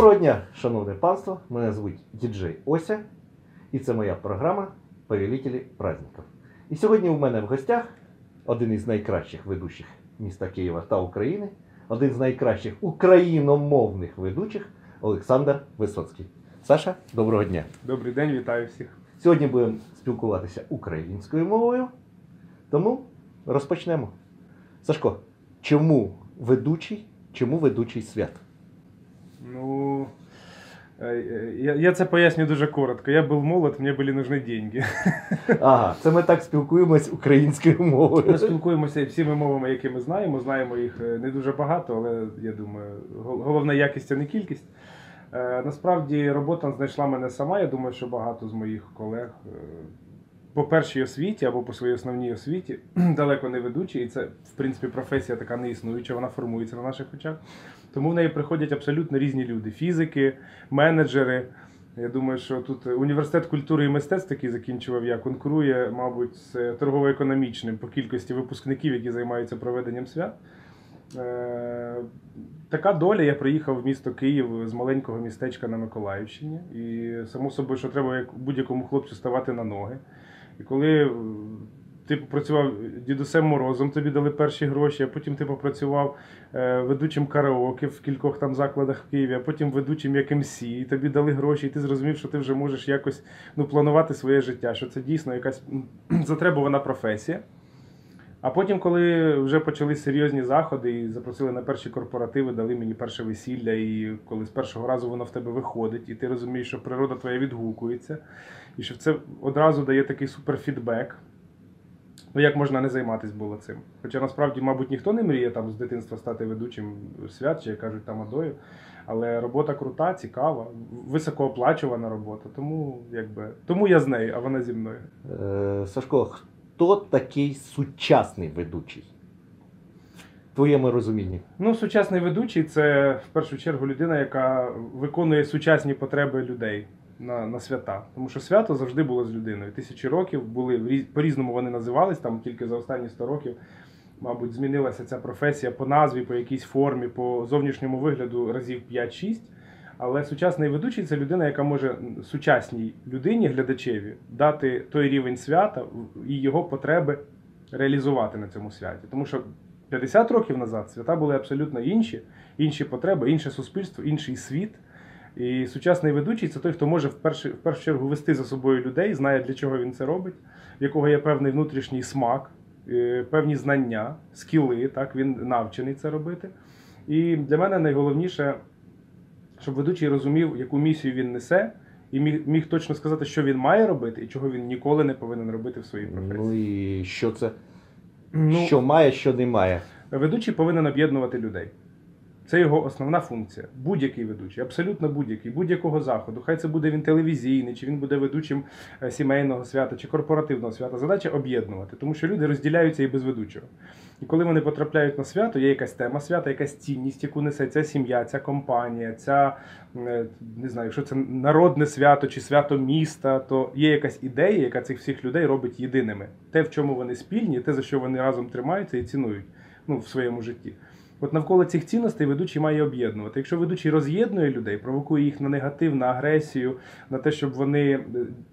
Доброго дня, шановне панство. Мене звуть діджей Ося, і це моя програма Повелителі праздників. І сьогодні у мене в гостях один із найкращих ведучих міста Києва та України, один з найкращих україномовних ведучих Олександр Висоцький. Саша, доброго дня. Добрий день, вітаю всіх. Сьогодні будемо спілкуватися українською мовою, тому розпочнемо. Сашко, чому ведучий, чому ведучий свят? Ну, е, я, я це поясню дуже коротко. Я був молод, мені були нужні деньги. Ага, це ми так спілкуємось українською мовою. Ми спілкуємося всіми мовами, які ми знаємо. Знаємо їх е, не дуже багато, але я думаю, гол- головна якість, а не кількість. Е, Насправді робота знайшла мене сама. Я думаю, що багато з моїх колег по першій освіті або по своїй основній освіті далеко не ведучі, і це, в принципі, професія така не існуюча, вона формується на наших очах. Тому в неї приходять абсолютно різні люди: фізики, менеджери. Я думаю, що тут університет культури і мистецтв, який закінчував я, конкурує, мабуть, з торгово-економічним по кількості випускників, які займаються проведенням свят. Е, Така доля. Я приїхав в місто Київ з маленького містечка на Миколаївщині. І само собою, що треба як будь-якому хлопцю ставати на ноги. І коли ти попрацював дідусем Морозом, тобі дали перші гроші, а потім ти попрацював е, ведучим караоке в кількох там закладах в Києві, а потім ведучим як МС, і тобі дали гроші, і ти зрозумів, що ти вже можеш якось ну, планувати своє життя, що це дійсно якась затребувана професія. А потім, коли вже почали серйозні заходи і запросили на перші корпоративи, дали мені перше весілля, і коли з першого разу воно в тебе виходить, і ти розумієш, що природа твоя відгукується, і що це одразу дає такий суперфідбек. Ну, як можна не займатися було цим? Хоча насправді, мабуть, ніхто не мріє там з дитинства стати ведучим свят, чи як кажуть тамадою. Але робота крута, цікава, високооплачувана робота. Тому якби тому я з нею, а вона зі мною. Е, Сашко, хто такий сучасний ведучий? Твоєму розумінні. Ну, сучасний ведучий це в першу чергу людина, яка виконує сучасні потреби людей на, на свята. Тому що свято завжди було з людиною. Тисячі років були по-різному вони називались, там тільки за останні 100 років. Мабуть, змінилася ця професія по назві, по якійсь формі, по зовнішньому вигляду разів 5-6. Але сучасний ведучий це людина, яка може сучасній людині, глядачеві, дати той рівень свята і його потреби реалізувати на цьому святі. Тому що 50 років назад свята були абсолютно інші, інші потреби, інше суспільство, інший світ. І сучасний ведучий це той, хто може в першу, в першу чергу вести за собою людей, знає, для чого він це робить, в якого є певний внутрішній смак, е, певні знання, скіли, так, він навчений це робити. І для мене найголовніше, щоб ведучий розумів, яку місію він несе, і міг, міг точно сказати, що він має робити і чого він ніколи не повинен робити в своїй професії. Ну і що це? Ну, Що має, що не має. Ведучий повинен об'єднувати людей. Це його основна функція. Будь-який ведучий, абсолютно будь-який, будь-якого заходу. Хай це буде він телевізійний, чи він буде ведучим е, сімейного свята, чи корпоративного свята. Задача об'єднувати, тому що люди розділяються і без ведучого. І коли вони потрапляють на свято, є якась тема свята, якась цінність, яку несе ця сім'я, ця компанія, ця е, не знаю, якщо це народне свято чи свято міста, то є якась ідея, яка цих всіх людей робить єдиними. Те, в чому вони спільні, те, за що вони разом тримаються і цінують ну, в своєму житті. От навколо цих цінностей ведучий має об'єднувати. Якщо ведучий роз'єднує людей, провокує їх на негатив, на агресію, на те, щоб вони е,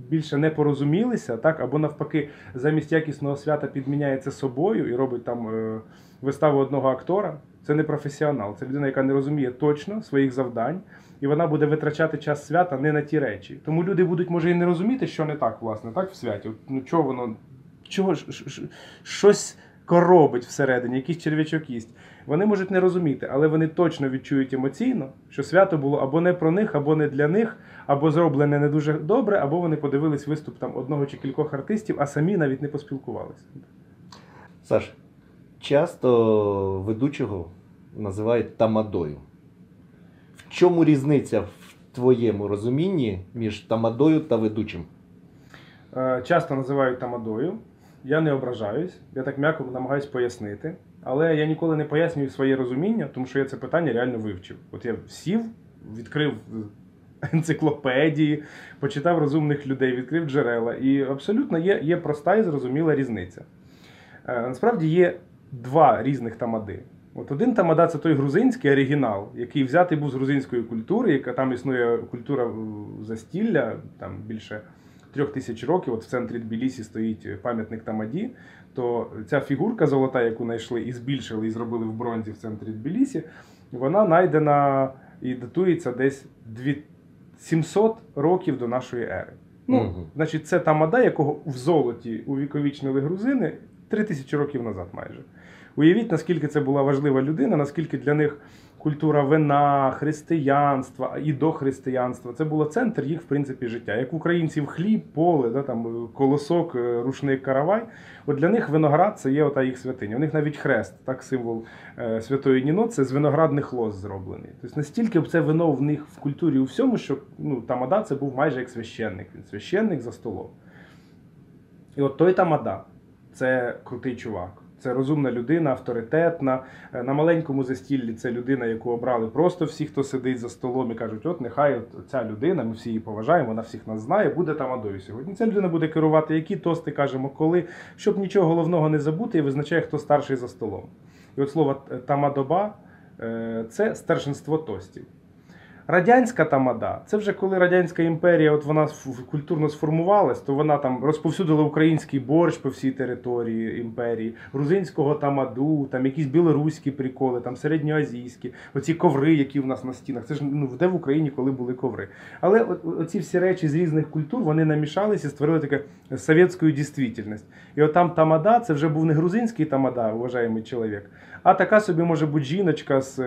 більше не порозумілися, так або навпаки, замість якісного свята підміняється собою і робить там е, виставу одного актора. Це не професіонал, це людина, яка не розуміє точно своїх завдань, і вона буде витрачати час свята не на ті речі. Тому люди будуть, може, і не розуміти, що не так, власне, так в святі. Ну чого воно, чого ж- щось коробить всередині, якийсь черв'ячок їсть. Вони можуть не розуміти, але вони точно відчують емоційно, що свято було або не про них, або не для них, або зроблене не дуже добре, або вони подивились виступ там одного чи кількох артистів, а самі навіть не поспілкувалися. Саш, часто ведучого називають тамадою. В чому різниця в твоєму розумінні між тамадою та ведучим? Е, Часто називають тамадою. Я не ображаюсь, я так м'яко намагаюсь пояснити. Але я ніколи не пояснюю своє розуміння, тому що я це питання реально вивчив. От я сів, відкрив енциклопедії, почитав розумних людей, відкрив джерела. І абсолютно є, є проста і зрозуміла різниця. Е, Насправді є два різних тамади. От один тамада це той грузинський оригінал, який взятий був з грузинської культури, яка там існує культура е, застілля, там більше трьох тисяч років. От в центрі Тбілісі стоїть пам'ятник Тамаді. То ця фігурка золота, яку знайшли і збільшили, і зробили в бронзі в центрі Тбілісі, вона знайдена і датується десь 2 700 років до нашої ери. Ну, угу. значить, це та мада, якого в золоті увіковічнили грузини 3000 років назад майже. Уявіть, наскільки це була важлива людина, наскільки для них культура вина, християнства і до християнства це було центр їх, в принципі, життя. Як українців хліб, поле, да, там, колосок, е, рушник, каравай. От для них виноград це є ота їх святиня. У них навіть хрест, так символ е, святої Ніно, це з виноградних лоз зроблений. Тобто настільки це вино в них в культурі у всьому, що ну, тамада це був майже як священник. Він священник за столом. І от той тамада це крутий чувак. Це розумна людина, авторитетна. Е, На маленькому застіллі це людина, яку обрали просто всі, хто сидить за столом і кажуть, от нехай от ця людина, ми всі її поважаємо, вона всіх нас знає, буде тамадою сьогодні. Ця людина буде керувати, які тости кажемо, коли, щоб нічого головного не забути, і визначає, хто старший за столом. І от слово тамадоба е, це старшинство тостів. Радянська тамада, це вже коли Радянська імперія от вона культурно сформувалась, то вона там розповсюдила український борщ по всій території імперії, грузинського тамаду, там якісь білоруські приколи, там середньоазійські, оці коври, які в нас на стінах. Це ж ну де в Україні, коли були коври. Але оці всі речі з різних культур вони намішалися створили таке совєтську дійсність. І от там тамада, це вже був не грузинський тамада, уважаємий чоловік, а така собі може бути жіночка з.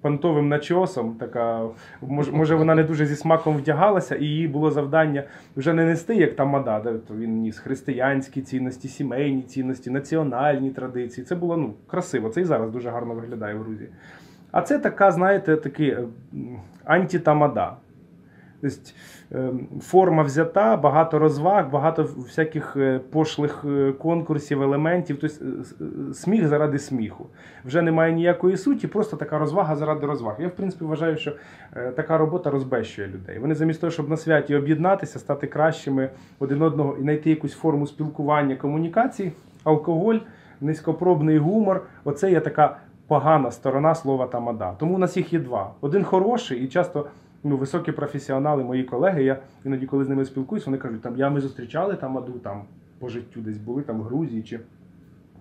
Понтовим начосом, така може, може вона не дуже зі смаком вдягалася, і її було завдання вже не нести як тамада, де то він ніс християнські цінності, сімейні цінності, національні традиції. Це було ну красиво. Це і зараз дуже гарно виглядає в Грузії. А це така, знаєте, такий е, антитамада. Тобто е, форма взята, багато розваг, багато всяких е, пошлих е, конкурсів, елементів. Тобто е, сміх заради сміху. Вже немає ніякої суті, просто така розвага заради розваг. Я, в принципі, вважаю, що така робота розбещує людей. Вони замість того, щоб на святі об'єднатися, стати кращими один одного і знайти якусь форму спілкування, комунікації, алкоголь, низькопробний гумор оце є така погана сторона слова тамада. Тому у нас їх є два: один хороший і часто. Ну, високі професіонали, мої колеги. Я іноді, коли з ними спілкуюсь, вони кажуть, там я ми зустрічали там аду, там по життю, десь були там в Грузії чи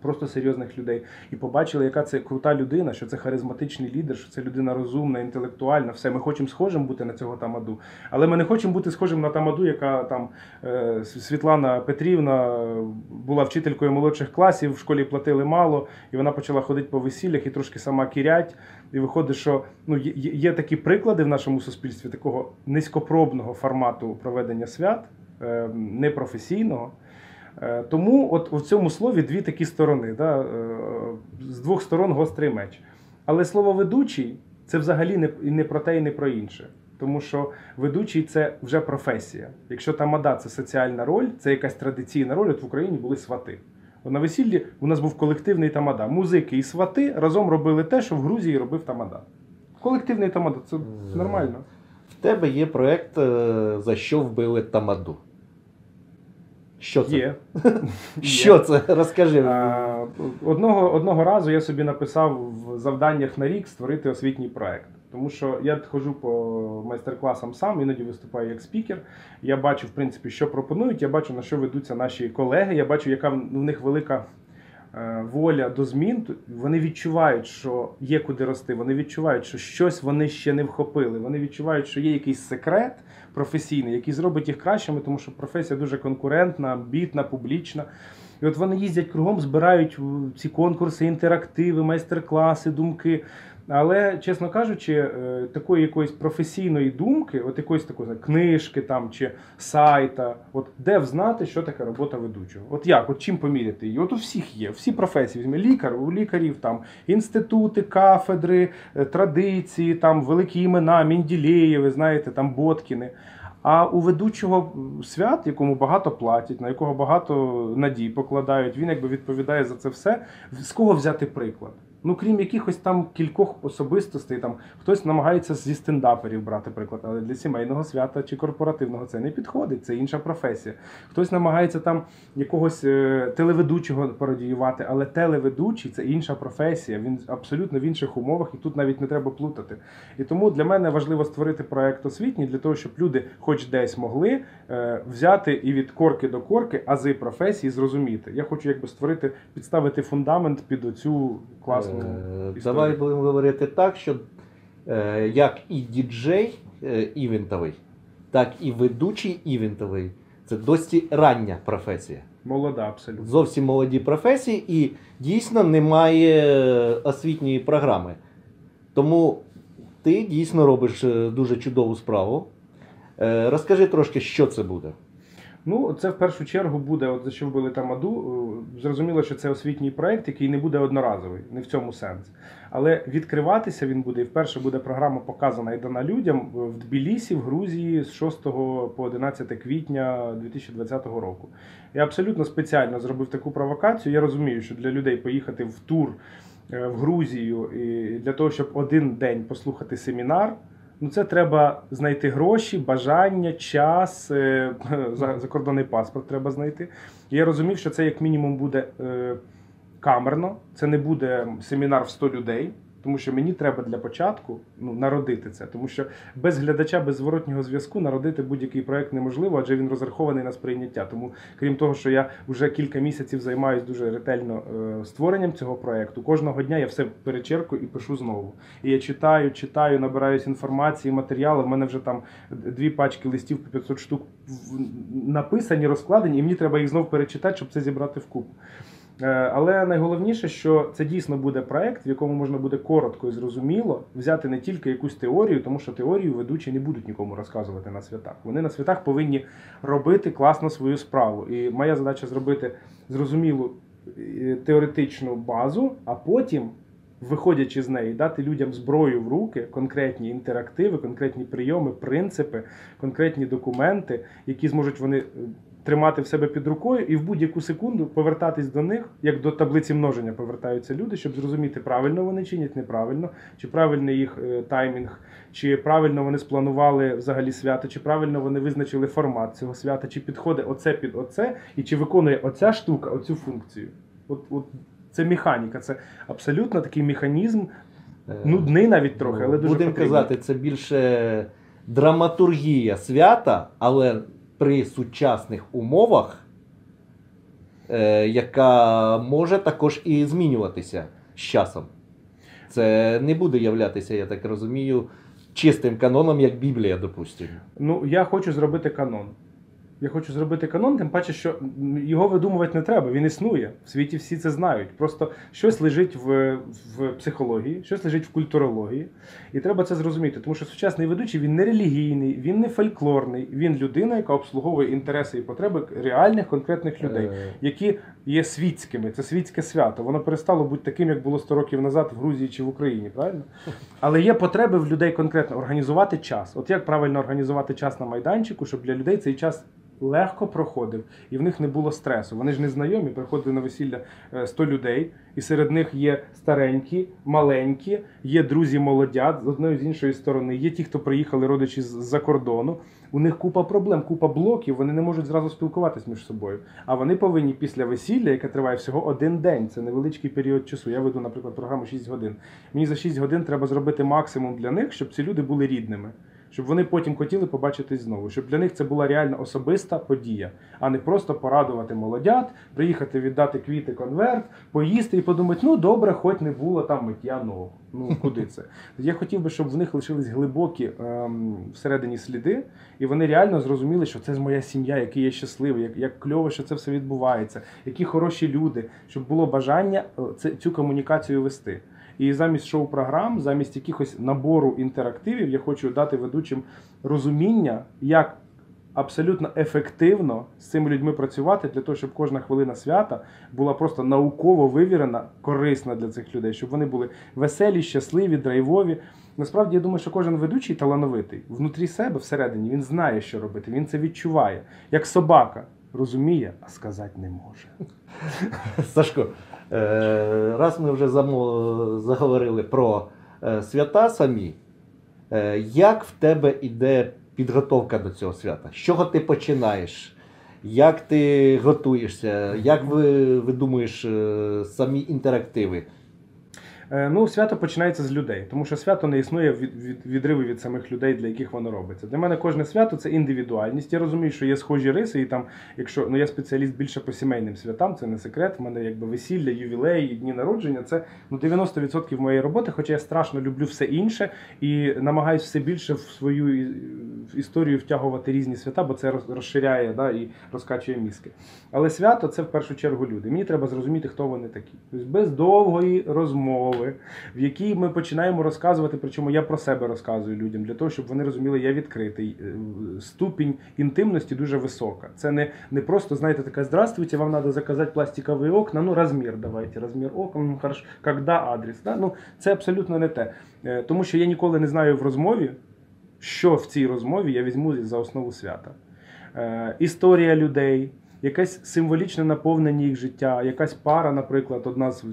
просто серйозних людей, і побачили, яка це крута людина, що це харизматичний лідер, що це людина розумна, інтелектуальна. Все, ми хочемо схожим бути на цього тамаду. Але ми не хочемо бути схожим на тамаду, яка там е, Світлана Петрівна е, була вчителькою молодших класів, в школі платили мало, і вона почала ходити по весіллях і трошки сама кірять. І виходить, що ну є, такі приклади в нашому суспільстві такого низькопробного формату проведення свят, е, непрофесійного. Е, Тому от у цьому слові дві такі сторони. Да? е, З двох сторон гострий меч. Але слово ведучий це взагалі не, не про те і не про інше. Тому що ведучий це вже професія. Якщо тамада це соціальна роль, це якась традиційна роль, от в Україні були свати. На весіллі у нас був колективний тамада. Музики і свати разом робили те, що в Грузії робив тамада. Колективний тамада це нормально. В тебе є проект е, За що вбили Тамаду. Що це? Є. Що це? Розкажи. А, Одного, одного разу я собі написав в завданнях на рік створити освітній проект. Тому що я ходжу по майстер-класам сам, іноді виступаю як спікер. Я бачу, в принципі, що пропонують, я бачу, на що ведуться наші колеги, я бачу, яка в них велика воля до змін. Вони відчувають, що є куди рости, вони відчувають, що щось вони ще не вхопили. Вони відчувають, що є якийсь секрет професійний, який зробить їх кращими, тому що професія дуже конкурентна, амбітна, публічна. І от вони їздять кругом, збирають ці конкурси, інтерактиви, майстер-класи, думки. Але, чесно кажучи, е, такої якоїсь професійної думки, от якоїсь такої книжки там чи сайта, от де взнати, що таке робота ведучого? От як, от чим поміряти її? От у всіх є, всі професії. Візьми лікар, у лікарів там інститути, кафедри, е, традиції, там великі імена, Мінділеєви, знаєте, там Боткіни. А у ведучого свят, якому багато платять, на якого багато надій покладають, він якби відповідає за це все. З кого взяти приклад? Ну, крім якихось там кількох особистостей, там хтось намагається зі стендаперів брати приклад, але для сімейного свята чи корпоративного це не підходить, це інша професія. Хтось намагається там якогось е, телеведучого пародіювати, але телеведучий це інша професія. Він абсолютно в інших умовах, і тут навіть не треба плутати. І тому для мене важливо створити проект освітній для того, щоб люди, хоч десь могли взяти і від корки до корки ази професії зрозуміти. Я хочу якби створити, підставити фундамент під оцю класну. Е, історію. Давай будемо говорити так, що е, як і діджей е, івентовий, так і ведучий івентовий це досить рання професія. Молода, абсолютно. Зовсім молоді професії, і дійсно немає освітньої програми. Тому ти дійсно робиш е, дуже чудову справу. Е, Розкажи трошки, що це буде. Ну, це в першу чергу буде, от за що вбили тамаду. е, Зрозуміло, що це освітній проект, який не буде одноразовий, не в цьому сенс. Але відкриватися він буде, і вперше буде програма показана і дана людям в Тбілісі, в Грузії з 6 по 11 квітня 2020 року. Я абсолютно спеціально зробив таку провокацію. Я розумію, що для людей поїхати в тур е, в Грузію і для того, щоб один день послухати семінар. Ну, це треба знайти гроші, бажання, час, е, за- закордонний паспорт треба знайти. І я розумів, що це як мінімум буде е, камерно, це не буде семінар в 100 людей, тому що мені треба для початку ну, народити це. Тому що без глядача, без зворотнього зв'язку народити будь-який проект неможливо, адже він розрахований на сприйняття. Тому, крім того, що я вже кілька місяців займаюся дуже ретельно е, створенням цього проекту, кожного дня я все перечеркую і пишу знову. І я читаю, читаю, набираюсь інформації, матеріалу. В мене вже там дві пачки листів по 500 штук написані, розкладені, і мені треба їх знов перечитати, щоб це зібрати вкупу. Е, Але найголовніше, що це дійсно буде проект, в якому можна буде коротко і зрозуміло взяти не тільки якусь теорію, тому що теорію ведучі не будуть нікому розказувати на святах. Вони на святах повинні робити класно свою справу. І моя задача зробити зрозумілу е, теоретичну базу, а потім. Виходячи з неї, дати людям зброю в руки, конкретні інтерактиви, конкретні прийоми, принципи, конкретні документи, які зможуть вони е, тримати в себе під рукою і в будь-яку секунду повертатись до них, як до таблиці множення повертаються люди, щоб зрозуміти, правильно вони чинять, неправильно, чи правильний їх е, таймінг, чи правильно вони спланували взагалі свято, чи правильно вони визначили формат цього свята, чи підходить оце під оце, і чи виконує оця штука оцю функцію. От, от це механіка, це абсолютно такий механізм, Е, нудний навіть трохи, але дуже Будемо казати, це більше драматургія свята, але при сучасних умовах, е, яка може також і змінюватися з часом. Це не буде являтися, я так розумію, чистим каноном, як Біблія, допустимо. Ну, я хочу зробити канон. Я хочу зробити канон, тим паче, що його видумувати не треба. Він існує. В світі всі це знають. Просто щось лежить в, в психології, щось лежить в культурології. І треба це зрозуміти. Тому що сучасний ведучий він не релігійний, він не фольклорний, він людина, яка обслуговує інтереси і потреби реальних конкретних людей Е, які є світськими. Це світське свято. Воно перестало бути таким, як було 100 років назад в Грузії чи в Україні, правильно? Але є потреби в людей конкретно організувати час. От як правильно організувати час на майданчику, щоб для людей цей час легко проходив і в них не було стресу. Вони ж не знайомі, приходили на весілля е, 100 людей, і серед них є старенькі, маленькі, є друзі молодят з одної з іншої сторони, є ті, хто приїхали родичі з-за кордону. У них купа проблем, купа блоків, вони не можуть зразу спілкуватись між собою. А вони повинні після весілля, яке триває всього один день, це невеличкий період часу. Я веду, наприклад, програму 6 годин. Мені за 6 годин треба зробити максимум для них, щоб ці люди були рідними. Щоб вони потім хотіли побачитись знову, щоб для них це була реально особиста подія, а не просто порадувати молодят, приїхати віддати квіти конверт, поїсти і подумати, ну добре, хоч не було там миття ног. Ну куди це? Я хотів би, щоб в них лишились глибокі ем, всередині сліди, і вони реально зрозуміли, що це моя сім'я, який я щасливий, як, як кльово, що це все відбувається, які хороші люди, щоб було бажання е, цю комунікацію вести. І замість шоу-програм, замість якихось набору інтерактивів, я хочу дати ведучим розуміння, як абсолютно ефективно з цими людьми працювати для того, щоб кожна хвилина свята була просто науково вивірена, корисна для цих людей, щоб вони були веселі, щасливі, драйвові. Насправді я думаю, що кожен ведучий талановитий внутрі себе, всередині, він знає, що робити, він це відчуває. Як собака розуміє, а сказати не може. Сашко, раз ми вже заговорили про е, свята самі, е, як в тебе йде підготовка до цього свята? З чого ти починаєш? Як ти готуєшся? Як ви видумуєш думаєш самі інтерактиви? Е, Ну, свято починається з людей, тому що свято не існує від, від відриву від самих людей, для яких воно робиться. Для мене кожне свято це індивідуальність. Я розумію, що є схожі риси, і там, якщо ну я спеціаліст більше по сімейним святам, це не секрет. В мене якби весілля, ювілеї, дні народження. Це ну 90% моєї роботи, хоча я страшно люблю все інше і намагаюся все більше в свою історію втягувати різні свята, бо це розширяє да, і розкачує мізки. Але свято це в першу чергу люди. Мені треба зрозуміти, хто вони такі. Тобто без довгої розмови, в якій ми починаємо розказувати, причому я про себе розказую людям, для того, щоб вони розуміли, я відкритий. Е, Ступінь інтимності дуже висока. Це не, не просто, знаєте, така здравствуйте, вам треба заказати пластикові окна, ну розмір давайте, розмір окон, ну хорошо, когда адрес. Да? Ну, це абсолютно не те. Е, Тому що я ніколи не знаю в розмові, що в цій розмові я візьму за основу свята. Е, історія людей, якесь символічне наповнення їх життя, якась пара, наприклад, одна з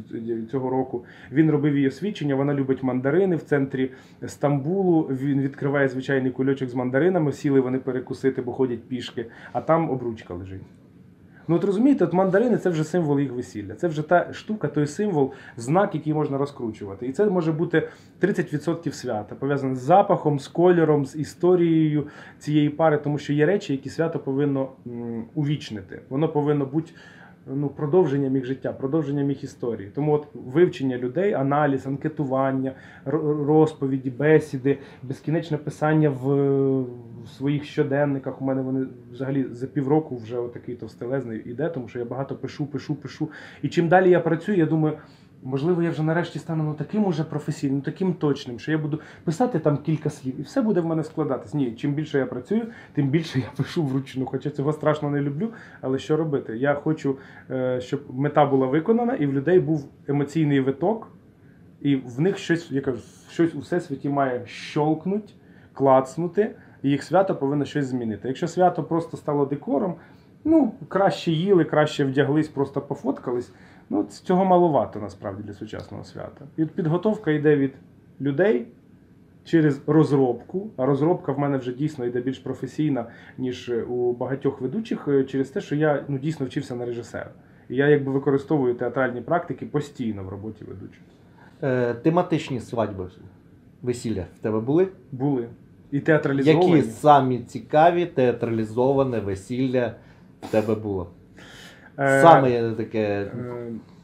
цього року. Він робив її освідчення, вона любить мандарини в центрі Стамбулу. Він відкриває звичайний кульочок з мандаринами, сіли вони перекусити, бо ходять пішки, а там обручка лежить. Ну, от розумієте, от мандарини це вже символ їх весілля. Це вже та штука, той символ, знак, який можна розкручувати. І це може бути 30% свята, пов'язане з запахом, з кольором, з історією цієї пари, тому що є речі, які свято повинно увічнити. Воно повинно бути ну, продовженням їх життя, продовженням їх історії. Тому от вивчення людей, аналіз, анкетування, ро- розповіді, бесіди, безкінечне писання в, в своїх щоденниках. У мене вони взагалі за півроку вже отакий товстелезний іде, тому що я багато пишу, пишу, пишу. І чим далі я працюю, я думаю. Можливо, я вже нарешті стану ну, таким уже професійним, таким точним, що я буду писати там кілька слів, і все буде в мене складатись. Ні, чим більше я працюю, тим більше я пишу вручну. Хоча цього страшно не люблю. Але що робити? Я хочу, е, щоб мета була виконана, і в людей був емоційний виток, і в них щось, я кажу, щось у всесвіті має щолкнуть, клацнути, і їх свято повинно щось змінити. Якщо свято просто стало декором, ну краще їли, краще вдяглись, просто пофоткались. Ну, цього маловато насправді для сучасного свята. І от підготовка йде від людей через розробку. А розробка в мене вже дійсно йде більш професійна, ніж у багатьох ведучих, е, через те, що я ну, дійсно вчився на режисера. І я якби використовую театральні практики постійно в роботі ведучого. Е, тематичні свадьби, весілля в тебе були? Були. І театралізовані. Які самі цікаві театралізоване весілля в тебе було? Е, Саме таке. Е,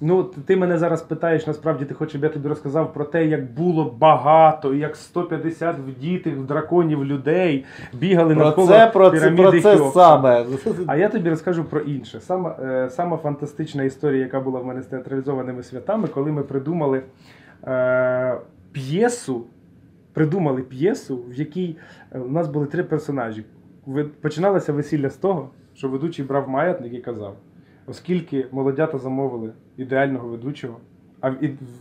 Ну, ти мене зараз питаєш, насправді ти хочеш, щоб я тобі розказав про те, як було багато, як 150 вдітих драконів людей бігали Про навколо це, про це, піраміди про це саме. А я тобі розкажу про інше. Сама, е, сама фантастична історія, яка була в мене з театралізованими святами, коли ми придумали е, п'єсу, придумали п'єсу, в якій е, у нас були три персонажі. Починалося весілля з того, що ведучий брав маятник і казав: оскільки молодята замовили ідеального ведучого, а в,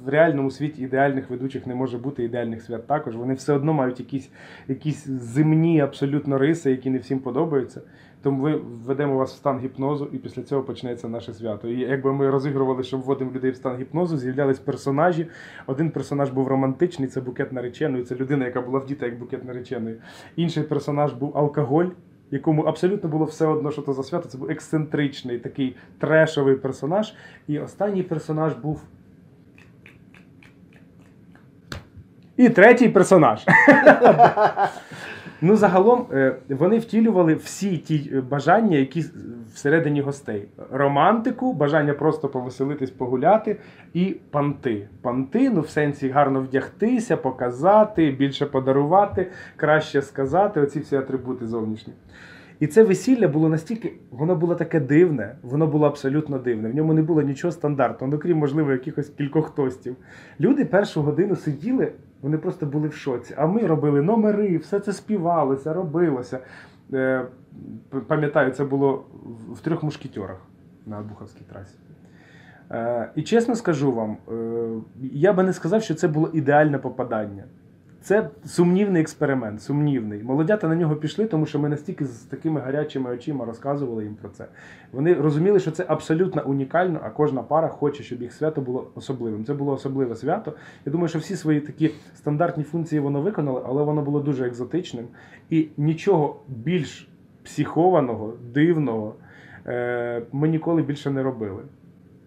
в реальному світі ідеальних ведучих не може бути ідеальних свят також. Вони все одно мають якісь, якісь земні абсолютно риси, які не всім подобаються. Тому ми введемо вас в стан гіпнозу, і після цього почнеться наше свято. І якби ми розігрували, що вводимо людей в стан гіпнозу, з'являлись персонажі. Один персонаж був романтичний, це букет нареченої, це людина, яка була вдіта як букет нареченої. Інший персонаж був алкоголь. Якому абсолютно було все одно, що то за свято, це був ексцентричний такий трешовий персонаж. І останній персонаж був. І третій персонаж. Ну, загалом е, вони втілювали всі ті е, бажання, які всередині гостей: романтику, бажання просто повеселитись, погуляти, і панти. Панти, ну в сенсі гарно вдягтися, показати, більше подарувати, краще сказати. Оці всі атрибути зовнішні. І це весілля було настільки, воно було таке дивне, воно було абсолютно дивне. В ньому не було нічого стандартного, ну крім, можливо, якихось кількох тостів. Люди першу годину сиділи, вони просто були в шоці. А ми робили номери, все це співалося, робилося. Е, Пам'ятаю, це було в- трьох мушкетерах на Буховській трасі. Е, І чесно скажу вам, е, я би не сказав, що це було ідеальне попадання. Це сумнівний експеримент, сумнівний. Молодята на нього пішли, тому що ми настільки з такими гарячими очима розказували їм про це. Вони розуміли, що це абсолютно унікально, а кожна пара хоче, щоб їх свято було особливим. Це було особливе свято. Я думаю, що всі свої такі стандартні функції воно виконало, але воно було дуже екзотичним. І нічого більш психованого, дивного е, ми ніколи більше не робили.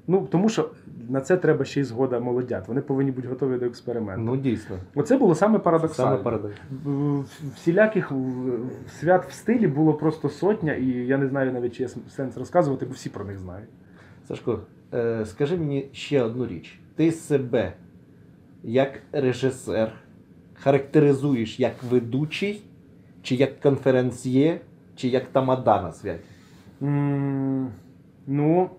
Ну, тому що на це треба ще й згода молодят. Вони повинні бути готові до експерименту. Ну дійсно, Оце було саме парадоксально. саме парадокс. Всіляких свят в стилі було просто сотня, і я не знаю навіть, чи є сенс розказувати, бо всі про них знають. Сашко, е, скажи мені ще одну річ. Ти себе як режисер характеризуєш як ведучий, чи як конференціє, чи як тамада на святі? М, Ну,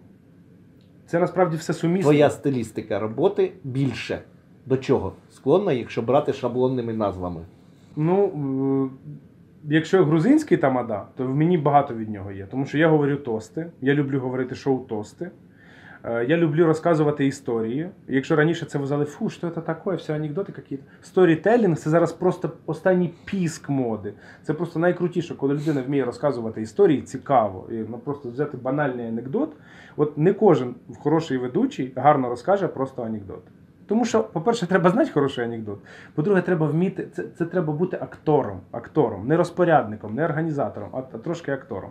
це насправді все сумісно. Твоя стилістика роботи більше до чого склонна, якщо брати шаблонними назвами. Ну, е, якщо грузинський тамада, то в мені багато від нього є. Тому що я говорю тости, я люблю говорити шоу тости. Е, Я люблю розказувати історії. Якщо раніше це вважали, фу, що це таке, все анекдоти якісь. Сторітелінг це зараз просто останній піск моди. Це просто найкрутіше, коли людина вміє розказувати історії цікаво. І ну, просто взяти банальний анекдот. От не кожен хороший ведучий гарно розкаже просто анекдот. Тому що, по-перше, треба знати хороший анекдот. По-друге, треба вміти, це, це треба бути актором, актором, не розпорядником, не організатором, а, а трошки актором.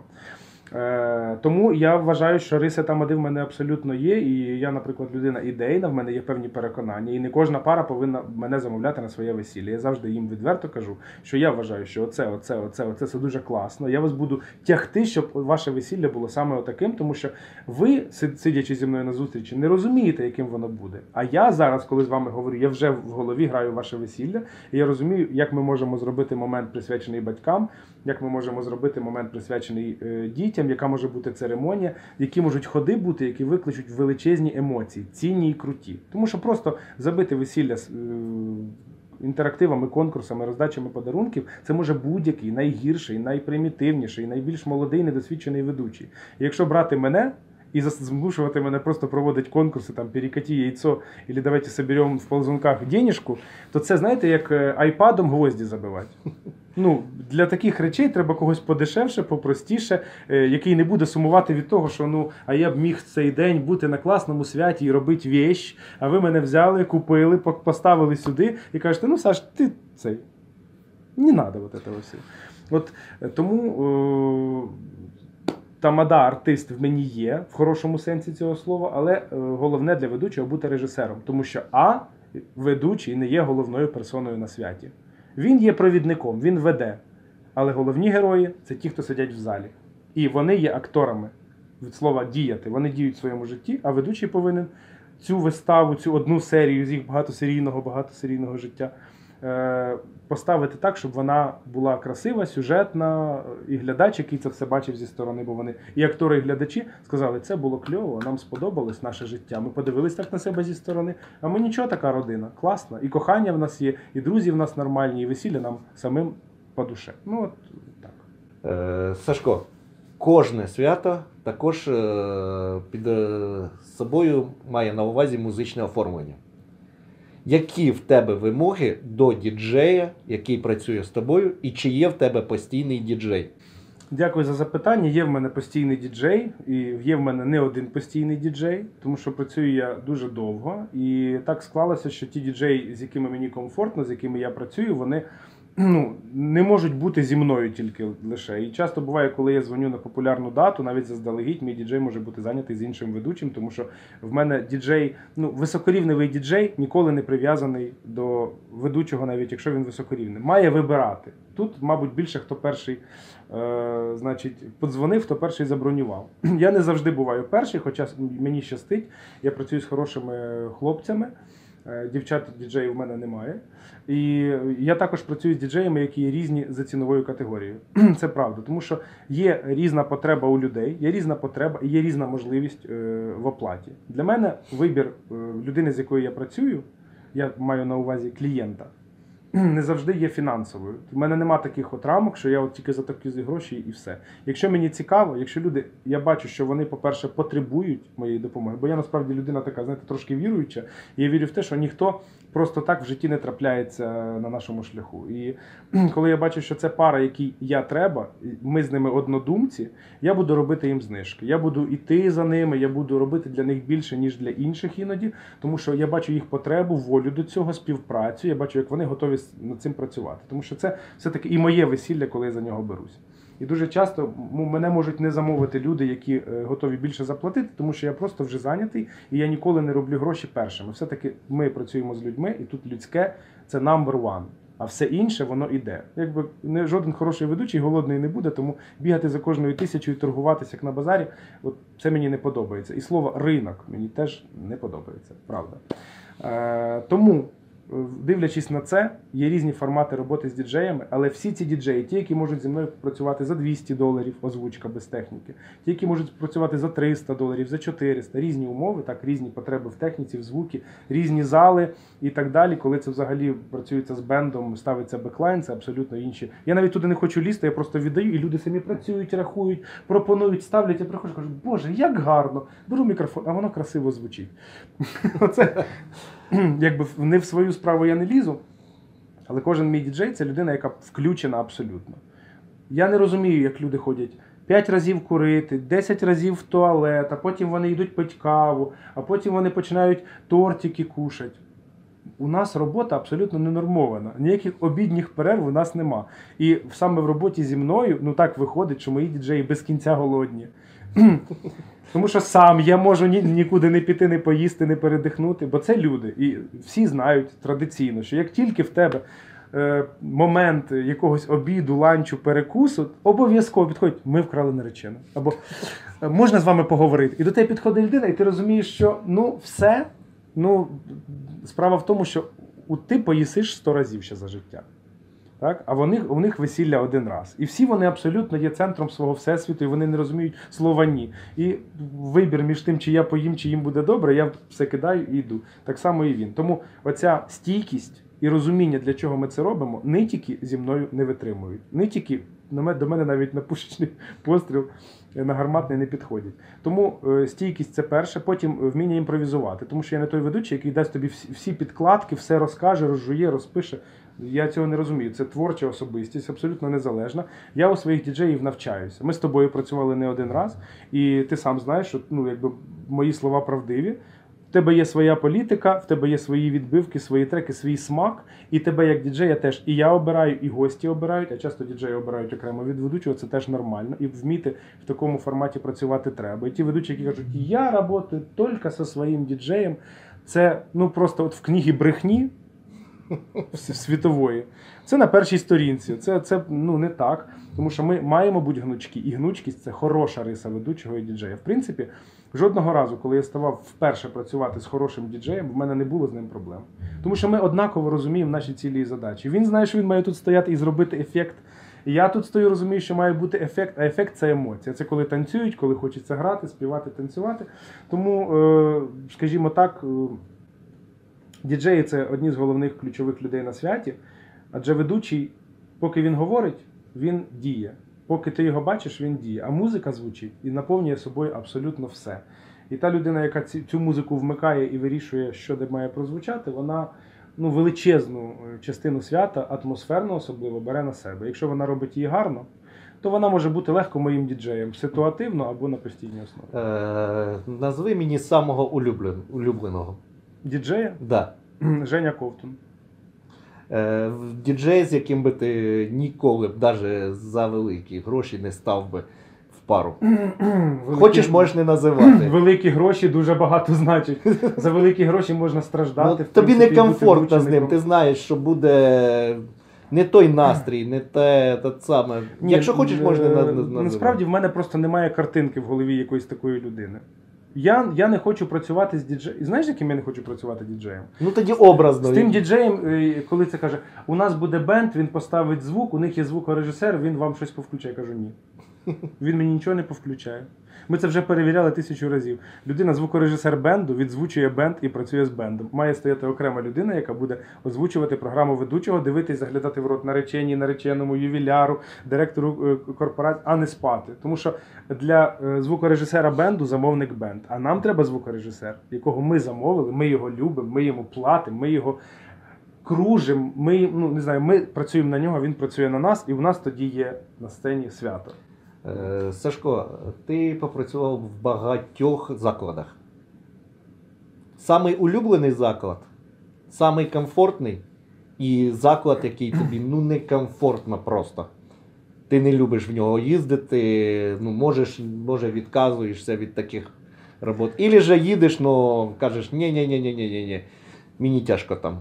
Е, тому я вважаю, що риси тамади в мене абсолютно є. І я, наприклад, людина ідейна, в мене є певні переконання. І не кожна пара повинна мене замовляти на своє весілля. Я завжди їм відверто кажу, що я вважаю, що оце, оце, оце, оце це дуже класно. Я вас буду тягти, щоб ваше весілля було саме отаким, тому що ви, сидячи зі мною на зустрічі, не розумієте, яким воно буде. А я зараз, коли з вами говорю, я вже в голові граю ваше весілля, і я розумію, як ми можемо зробити момент присвячений батькам, як ми можемо зробити момент присвячений е, дітям, яка може бути церемонія, які можуть ходи бути, які викличуть величезні емоції, цінні і круті. Тому що просто забити весілля з. е, Інтерактивами, конкурсами, роздачами подарунків це може будь-який найгірший, найпримітивніший, найбільш молодий, недосвідчений ведучий. І якщо брати мене і змушувати мене просто проводити конкурси, там перекаті яйцо, або давайте соберемо в ползунках денежку, то це знаєте, як е, айпадом гвозді забивати. Ну, для таких речей треба когось подешевше, попростіше, е, який не буде сумувати від того, що ну, а я б міг цей день бути на класному святі і робити вещь, а ви мене взяли, купили, поставили сюди і кажете, ну Саш, ти цей. Не треба вот этого всього. От е, тому е, тамада артист в мені є в хорошому сенсі цього слова, але е, головне для ведучого бути режисером, тому що А ведучий не є головною персоною на святі. Він є провідником, він веде. Але головні герої це ті, хто сидять в залі. І вони є акторами від слова діяти. Вони діють в своєму житті, а ведучий повинен цю виставу, цю одну серію з їх багатосерійного, багатосерійного життя поставити так, щоб вона була красива, сюжетна, і глядач, який це все бачив зі сторони, бо вони і актори, і глядачі сказали, це було кльово, нам сподобалось наше життя. Ми подивились так на себе зі сторони. А ми нічого, така родина, класна. І кохання в нас є, і друзі в нас нормальні, і весілля нам самим по душе. Ну от так. Е, Сашко, кожне свято також е, під е, собою має на увазі музичне оформлення. Які в тебе вимоги до діджея, який працює з тобою, і чи є в тебе постійний діджей? Дякую за запитання. Є в мене постійний діджей, і є в мене не один постійний діджей, тому що працюю я дуже довго. І так склалося, що ті діджеї, з якими мені комфортно, з якими я працюю, вони ну, не можуть бути зі мною тільки лише. І часто буває, коли я дзвоню на популярну дату, навіть заздалегідь, мій діджей може бути зайнятий з іншим ведучим, тому що в мене діджей, ну, високорівневий діджей ніколи не прив'язаний до ведучого, навіть якщо він високорівний. Має вибирати. Тут, мабуть, більше хто перший е, значить, подзвонив, хто перший забронював. Я не завжди буваю перший, хоча мені щастить. Я працюю з хорошими хлопцями. Е, Дівчат діджеїв в мене немає. І я також працюю з діджеями, які є різні за ціновою категорією. Це правда, тому що є різна потреба у людей, є різна потреба і є різна можливість е, в оплаті. Для мене вибір е, людини, з якою я працюю, я маю на увазі клієнта. не завжди є фінансовою. У мене нема таких от рамок, що я от тільки за такі гроші і все. Якщо мені цікаво, якщо люди, я бачу, що вони, по-перше, потребують моєї допомоги, бо я насправді людина така, знаєте, трошки віруюча, і я вірю в те, що ніхто просто так в житті не трапляється на нашому шляху. І коли я бачу, що це пара, якій я треба, ми з ними однодумці, я буду робити їм знижки. Я буду йти за ними, я буду робити для них більше, ніж для інших іноді, тому що я бачу їх потребу, волю до цього, співпрацю. Я бачу, як вони готові с- над цим працювати. Тому що це все-таки і моє весілля, коли я за нього берусь. І дуже часто мене можуть не замовити люди, які е, готові більше заплатити, тому що я просто вже зайнятий і я ніколи не роблю гроші першими. Все-таки ми працюємо з людьми, і тут людське це number one. А все інше воно іде. Якби не жоден хороший ведучий голодний не буде, тому бігати за кожною тисячою і торгуватися як на базарі, от це мені не подобається. І слово ринок мені теж не подобається, правда. Е, тому, дивлячись на це, є різні формати роботи з діджеями, але всі ці діджеї, ті, які можуть зі мною працювати за 200 доларів, озвучка без техніки, ті, які можуть працювати за 300 доларів, за 400, різні умови, так, різні потреби в техніці, в звукі, різні зали і так далі. Коли це взагалі працюється з бендом, ставиться беклайн, це абсолютно інші. Я навіть туди не хочу лізти, я просто віддаю, і люди самі працюють, рахують, пропонують, ставлять. Я приходжу, кажу, Боже, як гарно! Беру мікрофон, а воно красиво звучить. Оце якби не в свою справу я не лізу, але кожен мій діджей це людина, яка включена абсолютно. Я не розумію, як люди ходять 5 разів курити, 10 разів в туалет, а потім вони йдуть пить каву, а потім вони починають тортики кушати. У нас робота абсолютно не нормована. Ніяких обідніх перерв у нас нема. І саме в роботі зі мною ну так виходить, що мої діджеї без кінця голодні. Тому що сам я можу ні, нікуди не піти, не поїсти, не передихнути, бо це люди. І всі знають традиційно, що як тільки в тебе е, момент якогось обіду, ланчу, перекусу, обов'язково підходять, ми вкрали наречену. Або «Е, можна з вами поговорити. І до тебе підходить людина, і ти розумієш, що ну все, ну справа в тому, що у ти поїсиш сто разів ще за життя. Так? А вони, у них весілля один раз. І всі вони абсолютно є центром свого всесвіту, і вони не розуміють слова ні. І вибір між тим, чи я поїм, чи їм буде добре, я все кидаю і йду. Так само і він. Тому оця стійкість і розуміння, для чого ми це робимо, нитіки зі мною не витримують. Нитіки до мене навіть на пушечний постріл на гарматний не підходять. Тому е, стійкість це перше, потім вміння імпровізувати. Тому що я не той ведучий, який дасть тобі всі підкладки, все розкаже, розжує, розпише. Я цього не розумію. Це творча особистість, абсолютно незалежна. Я у своїх діджеїв навчаюся. Ми з тобою працювали не один раз, і ти сам знаєш, що ну, якби мої слова правдиві. В тебе є своя політика, в тебе є свої відбивки, свої треки, свій смак. І тебе як діджея теж і я обираю, і гості обирають, а часто діджеї обирають окремо від ведучого, це теж нормально. І вміти в такому форматі працювати треба. І ті ведучі, які кажуть, я працюю тільки зі своїм діджеєм, це ну просто от в книгі брехні світової. Це на першій сторінці. Це, це ну не так. Тому що ми маємо бути гнучкі, і гнучкість це хороша риса ведучого і діджея. В принципі, жодного разу, коли я ставав вперше працювати з хорошим діджеєм, в мене не було з ним проблем. Тому що ми однаково розуміємо наші цілі і задачі. Він знає, що він має тут стояти і зробити ефект. І я тут стою, розумію, що має бути ефект, а ефект це емоція. Це коли танцюють, коли хочеться грати, співати, танцювати. Тому, е, скажімо так, е, діджеї це одні з головних ключових людей на святі, адже ведучий, поки він говорить, він діє. Поки ти його бачиш, він діє. А музика звучить і наповнює собою абсолютно все. І та людина, яка цю музику вмикає і вирішує, що де має прозвучати, вона ну, величезну е, частину свята, атмосферно особливо, бере на себе. Якщо вона робить її гарно, то вона може бути легко моїм діджеєм, ситуативно або на постійній основі. Е, назви мені самого улюбленого. Діджея Да. Женя Ковтун. Е, діджей, з яким би ти ніколи б навіть за великі гроші не став би в пару. Великі- Хочеш, можеш не називати. Великі гроші дуже багато значать. За великі гроші можна страждати. Ну, в тобі бути некомфортно з ним, ти знаєш, що буде не той настрій, не те, те саме. Ні, Якщо хочеш, можна не е, називати. Насправді в мене просто немає картинки в голові якоїсь такої людини. Я, я не хочу працювати з діджеєм. Знаєш, яким я не хочу працювати діджеєм? Ну тоді образно. З тим діджеєм, е, коли це каже, у нас буде бенд, він поставить звук, у них є звукорежисер, він вам щось повключає. Я кажу, ні. Він мені нічого не повключає. Ми це вже перевіряли тисячу разів. Людина, звукорежисер бенду, відзвучує бенд і працює з бендом. Має стояти окрема людина, яка буде озвучувати програму ведучого, дивитись, заглядати в рот нареченій, нареченому, ювіляру, директору е, корпорації, а не спати. Тому що для е, звукорежисера бенду замовник бенд. А нам треба звукорежисер, якого ми замовили, ми його любимо, ми йому платимо, ми його кружимо. Ми ну не знаю, ми працюємо на нього, він працює на нас, і в нас тоді є на сцені свято. Е, Сашко, ти попрацював в багатьох закладах. Самий улюблений заклад, самий комфортний і заклад, який тобі ну некомфортно просто. Ти не любиш в нього їздити, ну, можеш, може, відказуєшся від таких робот. Ілі же їдеш, но кажеш, ні ні ні ні ні ні ні мені тяжко там.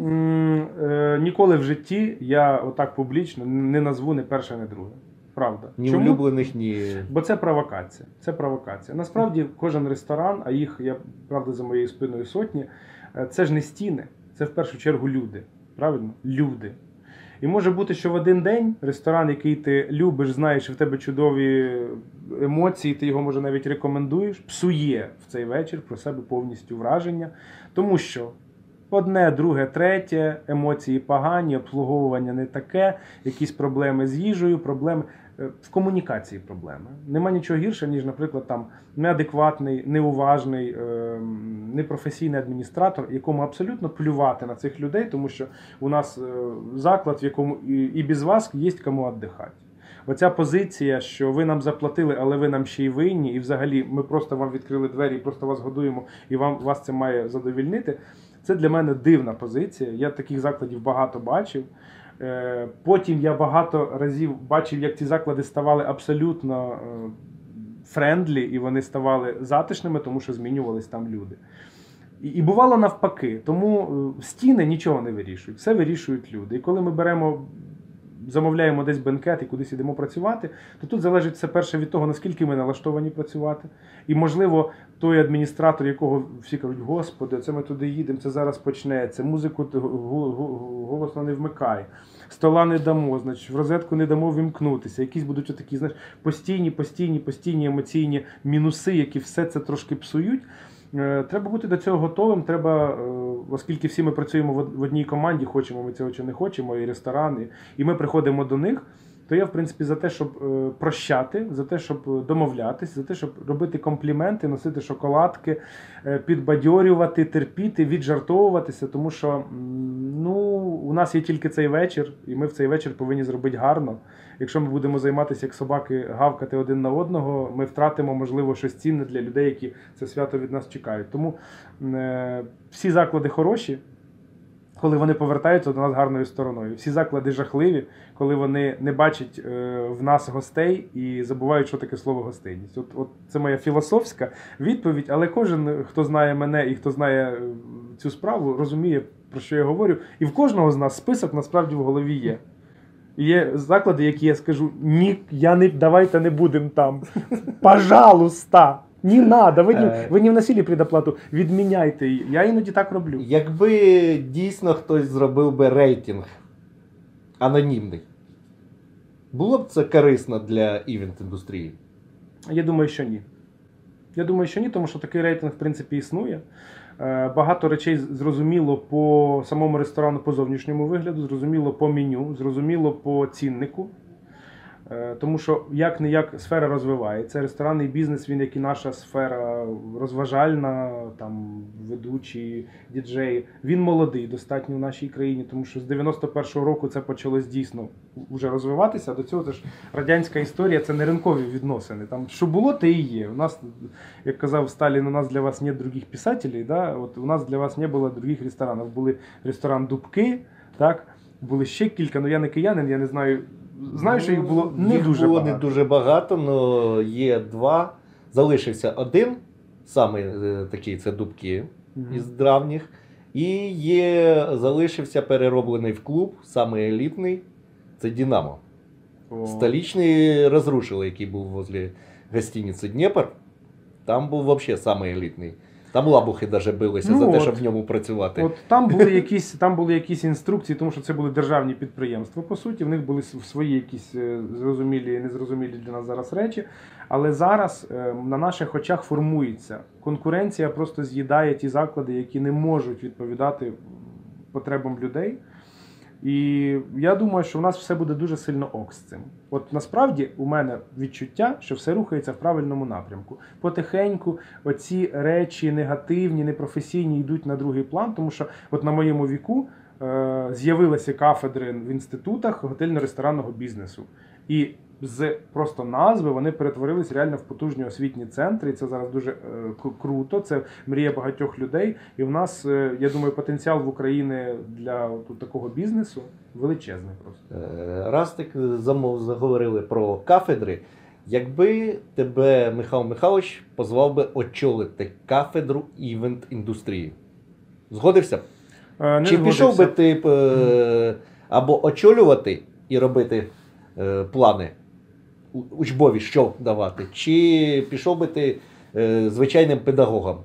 Е, Ніколи в житті я отак публічно не назву ні перше, ні друге. Правда. Ні Чому? улюблених, ні. Бо це провокація. Це провокація. Насправді, кожен ресторан, а їх я правда за моєю спиною сотні, е, це ж не стіни, це в першу чергу люди. Правильно? Люди. І може бути, що в один день ресторан, який ти любиш, знаєш, і в тебе чудові емоції, ти його може навіть рекомендуєш, псує в цей вечір про себе повністю враження. Тому що одне, друге, третє, емоції погані, обслуговування не таке, якісь проблеми з їжею, проблеми е, в комунікації проблеми. Нема нічого гірше, ніж, наприклад, там неадекватний, неуважний, ем, непрофесійний адміністратор, якому абсолютно плювати на цих людей, тому що у нас е, заклад, в якому і без вас є кому віддихати. Оця позиція, що ви нам заплатили, але ви нам ще й винні, і взагалі ми просто вам відкрили двері і просто вас годуємо, і вам вас це має задовільнити. Це для мене дивна позиція. Я таких закладів багато бачив. Е, Потім я багато разів бачив, як ці заклади ставали абсолютно е, friendly, і вони ставали затишними, тому що змінювались там люди. І, і бувало навпаки. Тому е, стіни нічого не вирішують, все вирішують люди. І коли ми беремо. Замовляємо десь бенкет і кудись ідемо працювати, то тут залежить все перше від того, наскільки ми налаштовані працювати. І, можливо, той адміністратор, якого всі кажуть, господи, це ми туди їдемо, це зараз почнеться, музику голосно не вмикай, стола не дамо, значить, в розетку не дамо вимкнутися. Якісь будуть отакі, знаєш, постійні, постійні, постійні емоційні мінуси, які все це трошки псують. Е, Треба бути до цього готовим. Треба, е, оскільки всі ми працюємо в одній команді, хочемо ми цього чи не хочемо, і ресторани, і ми приходимо до них. То я, в принципі, за те, щоб е, прощати, за те, щоб домовлятись, за те, щоб робити компліменти, носити шоколадки, е, підбадьорювати, терпіти, віджартовуватися, тому що ну, у нас є тільки цей вечір, і ми в цей вечір повинні зробити гарно. Якщо ми будемо займатися як собаки, гавкати один на одного, ми втратимо, можливо, щось цінне для людей, які це свято від нас чекають. Тому е, всі заклади хороші, коли вони повертаються до нас гарною стороною. Всі заклади жахливі, коли вони не бачать е, в нас гостей і забувають, що таке слово гостинність. От, от це моя філософська відповідь, але кожен, хто знає мене і хто знає е, цю справу, розуміє, про що я говорю. І в кожного з нас список насправді в голові є. Є заклади, які я скажу: ні, я не давайте не будемо там. Пожалуйста! Не надо, ви, не, ви не вносили предоплату, відміняйте її. Я іноді так роблю. Якби дійсно хтось зробив би рейтинг анонімний, було б це корисно для івент-індустрії? Я думаю, що ні. Я думаю, що ні, тому що такий рейтинг, в принципі, існує. Е, Багато речей зрозуміло по самому ресторану, по зовнішньому вигляду, зрозуміло по меню, зрозуміло по ціннику. Е, Тому що як не як сфера розвивається. Ресторанний бізнес, він як і наша сфера розважальна, там ведучі, діджеї. Він молодий достатньо в нашій країні, тому що з 91-го року це почалось дійсно вже розвиватися. До цього це ж радянська історія, це не ринкові відносини. Там що було, те і є. У нас, як казав Сталін, у нас для вас нет других писателей. Да? От у нас для вас не було других ресторанів. Були ресторан Дубки, так? Були ще кілька, але я не киянин, я не знаю. Знаю, що їх було не їх дуже було багато. не дуже багато, але є два. Залишився один, саме е, такий це дубки Мгм. із давніх. І є, залишився перероблений в клуб, саме елітний, це Динамо. О. Столичний розрушили, який був возле гостиниці Дніпр. Там був взагалі самий елітний. Там лабухи навіть билися Ну за те, от. щоб в ньому працювати. От там були якісь там були якісь інструкції, тому що це були державні підприємства. По суті, в них були свої якісь е, зрозумілі і незрозумілі для нас зараз речі. Але зараз е, на наших очах формується конкуренція, просто з'їдає ті заклади, які не можуть відповідати потребам людей. І я думаю, що в нас все буде дуже сильно ок з цим. От насправді у мене відчуття, що все рухається в правильному напрямку. Потихеньку оці речі негативні, непрофесійні йдуть на другий план, тому що от на моєму віку е, з'явилися кафедри в інститутах готельно-ресторанного бізнесу. І з просто назви вони перетворились реально в потужні освітні центри. І це зараз дуже е, круто. Це мрія багатьох людей. І в нас, е, я думаю, потенціал в Україні для от такого бізнесу величезний просто. Е, Раз так замов заговорили про кафедри. Якби тебе Михайло Михайлович позвав би очолити кафедру івент індустрії, згодився б? Е, не Чи пішов би ти б, е, або очолювати і робити е, плани учбові, що давати, чи пішов би ти е, звичайним педагогом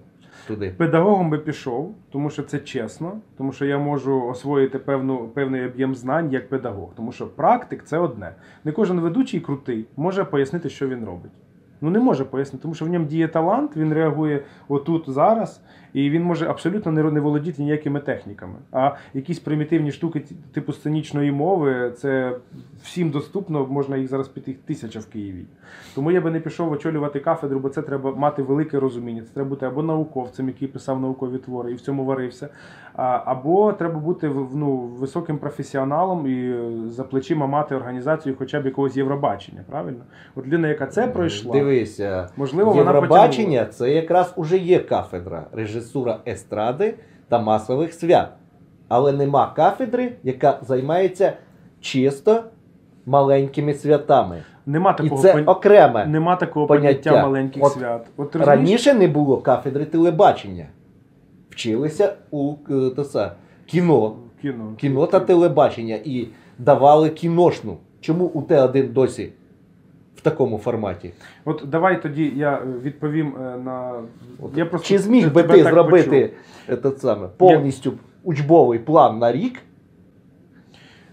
туди? Педагогом би пішов, тому що це чесно, тому що я можу освоїти певну, певний об'єм знань як педагог. Тому що практик це одне. Не кожен ведучий крутий може пояснити, що він робить. Ну не може пояснити, тому що в ньому діє талант, він реагує отут зараз, і він може абсолютно не, володіти ніякими техніками. А якісь примітивні штуки, типу сценічної мови, це всім доступно, можна їх зараз піти тисяча в Києві. Тому я би не пішов очолювати кафедру, бо це треба мати велике розуміння. Це треба бути або науковцем, який писав наукові твори і в цьому варився, або треба бути ну, високим професіоналом і е, за плечима мати організацію хоча б якогось Євробачення. Правильно? От людина, яка це пройшла, Дивися, можливо, вона Євробачення потягнула. це якраз уже є кафедра режисура естради та масових свят. Але нема кафедри, яка займається чисто маленькими святами. Нема І це пон- окреме. нема такого поняття. поняття маленьких От свят. От розумієш? Раніше не було кафедри телебачення. Вчилися у е, са, кіно. кіно. Кіно та телебачення і давали кіношну. Чому у Т1 досі такому форматі? От давай тоді я е, відповім е, на От я просто Чи зміг би ти зробити саме, повністю учбовий план на рік?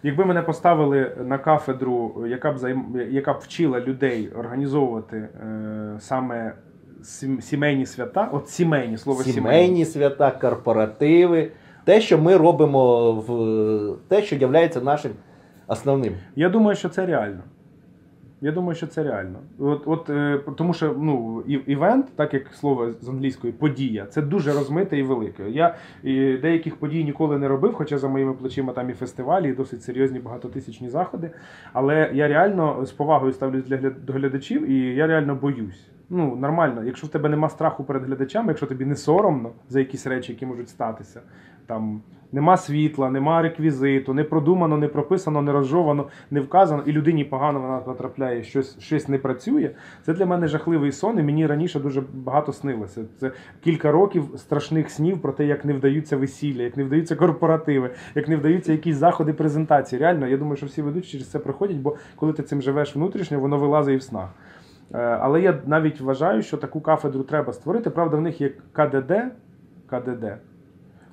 Якби мене поставили на кафедру, яка б займ... яка б вчила людей організовувати е, саме сімейні свята, от сімейні слово сімейні. Сімейні свята, корпоративи, те, що ми робимо в те, що є нашим основним. Я думаю, що це реально. Я думаю, що це реально. От, от, е, тому що ну, івент, так як слово з англійської подія, це дуже розмите і велике. Я і деяких подій ніколи не робив, хоча за моїми плечима там і фестивалі, і досить серйозні багатотисячні заходи. Але я реально з повагою ставлюсь для до глядачів, і я реально боюсь. Ну, нормально, якщо в тебе нема страху перед глядачами, якщо тобі не соромно за якісь речі, які можуть статися, там нема світла, нема реквізиту, не продумано, не прописано, не розжовано, не вказано, і людині погано вона потрапляє, щось, щось не працює. Це для мене жахливий сон, і мені раніше дуже багато снилося. Це кілька років страшних снів про те, як не вдаються весілля, як не вдаються корпоративи, як не вдаються якісь заходи презентації. Реально, я думаю, що всі ведучі через це проходять, бо коли ти цим живеш внутрішньо, воно вилазить і в снах. Е, Але я навіть вважаю, що таку кафедру треба створити. Правда, в них є КДД, КДД,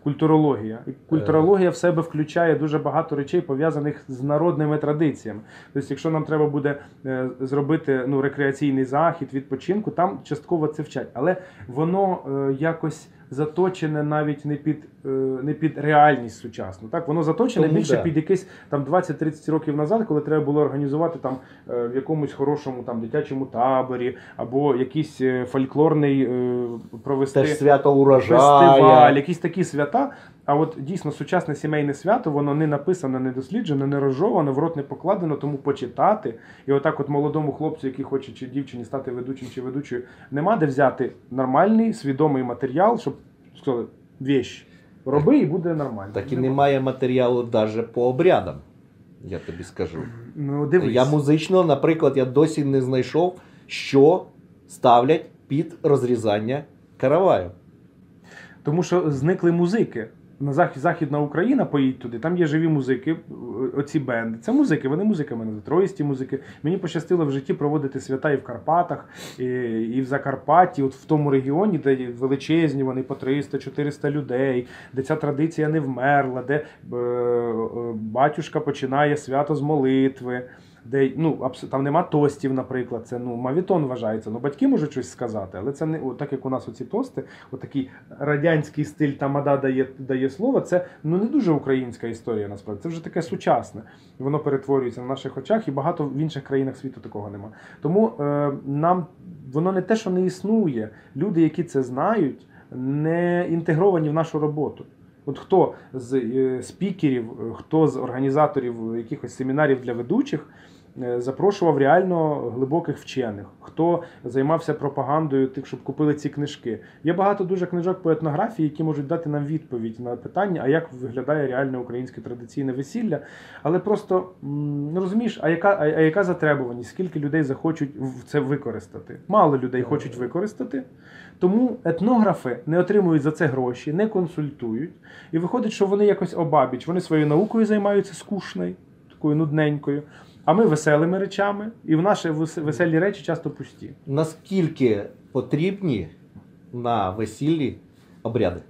культурологія. І культурологія в себе включає дуже багато речей, пов'язаних з народними традиціями. Тобто, якщо нам треба буде е, зробити ну, рекреаційний захід, відпочинку, там частково це вчать. Але воно е, якось заточене навіть не під, е, не під реальність сучасну. Так? Воно заточене Тому більше да. під якесь там 20-30 років назад, коли треба було організувати там е, в якомусь хорошому там дитячому таборі, або якийсь е, фольклорний провести Теж свято урожаю. фестиваль, якісь такі свята. А от дійсно сучасне сімейне свято, воно не написано, не досліджено, не розжовано, в рот не покладено, тому почитати. І отак, от молодому хлопцю, який хоче чи дівчині стати ведучим чи ведучою, нема де взяти нормальний свідомий матеріал, щоб сказали, вещь. Роби і буде нормально. Так і Нема. немає матеріалу навіть по обрядам. Я тобі скажу. Ну, дивись. Я музично, наприклад, я досі не знайшов, що ставлять під розрізання караваю. Тому що зникли музики. На Зах- Західна Україна, поїдь туди, там є живі музики, е, оці бенди. Це музики, вони музиками називають, троїсті музики. Мені пощастило в житті проводити свята і в Карпатах, і, і в Закарпатті, от в тому регіоні, де величезні, вони по 300-400 людей, де ця традиція не вмерла, де е, е, батюшка починає свято з молитви. Де ну там нема тостів, наприклад, це ну мавітон вважається. Ну батьки можуть щось сказати, але це не так як у нас оці тости, отакий радянський стиль тамада дає, дає слово. Це ну не дуже українська історія. Насправді це вже таке сучасне. Воно перетворюється на наших очах, і багато в інших країнах світу такого нема. Тому е, нам воно не те, що не існує. Люди, які це знають, не інтегровані в нашу роботу. От хто з е, спікерів, е, хто з організаторів якихось семінарів для ведучих е, запрошував реально глибоких вчених, хто займався пропагандою тих, щоб купили ці книжки. Є багато дуже книжок по етнографії, які можуть дати нам відповідь на питання, а як виглядає реальне українське традиційне весілля. Але просто ну, розумієш, а яка, а, а яка затребуваність? Скільки людей захочуть це використати? Мало людей хочуть використати. Тому етнографи не отримують за це гроші, не консультують. І виходить, що вони якось обабіч. Вони своєю наукою займаються скучною, такою нудненькою. А ми веселими речами, і в наші веселі речі часто пусті. Наскільки потрібні на весіллі обряди?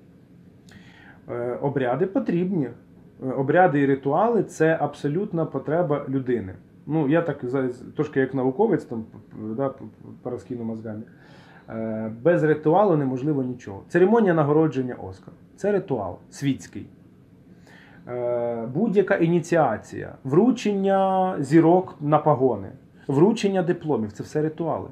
Е, Обряди потрібні. Е, Обряди і ритуали це абсолютна потреба людини. Ну, я так трошки як науковець, там да, п- п- порозкину мозгами. Е, Без ритуалу неможливо нічого. Церемонія нагородження Оскар це ритуал світський. Е, Будь-яка ініціація, вручення зірок на пагони, вручення дипломів це все ритуали.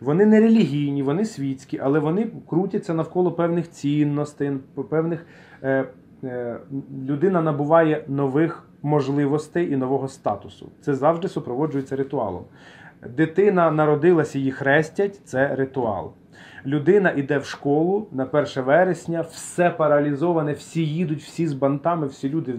Вони не релігійні, вони світські, але вони крутяться навколо певних цінностей, певних е, е, людина набуває нових можливостей і нового статусу. Це завжди супроводжується ритуалом. Дитина народилася, її хрестять це ритуал. Людина йде в школу на 1 вересня, все паралізоване, всі їдуть, всі з бантами, всі люди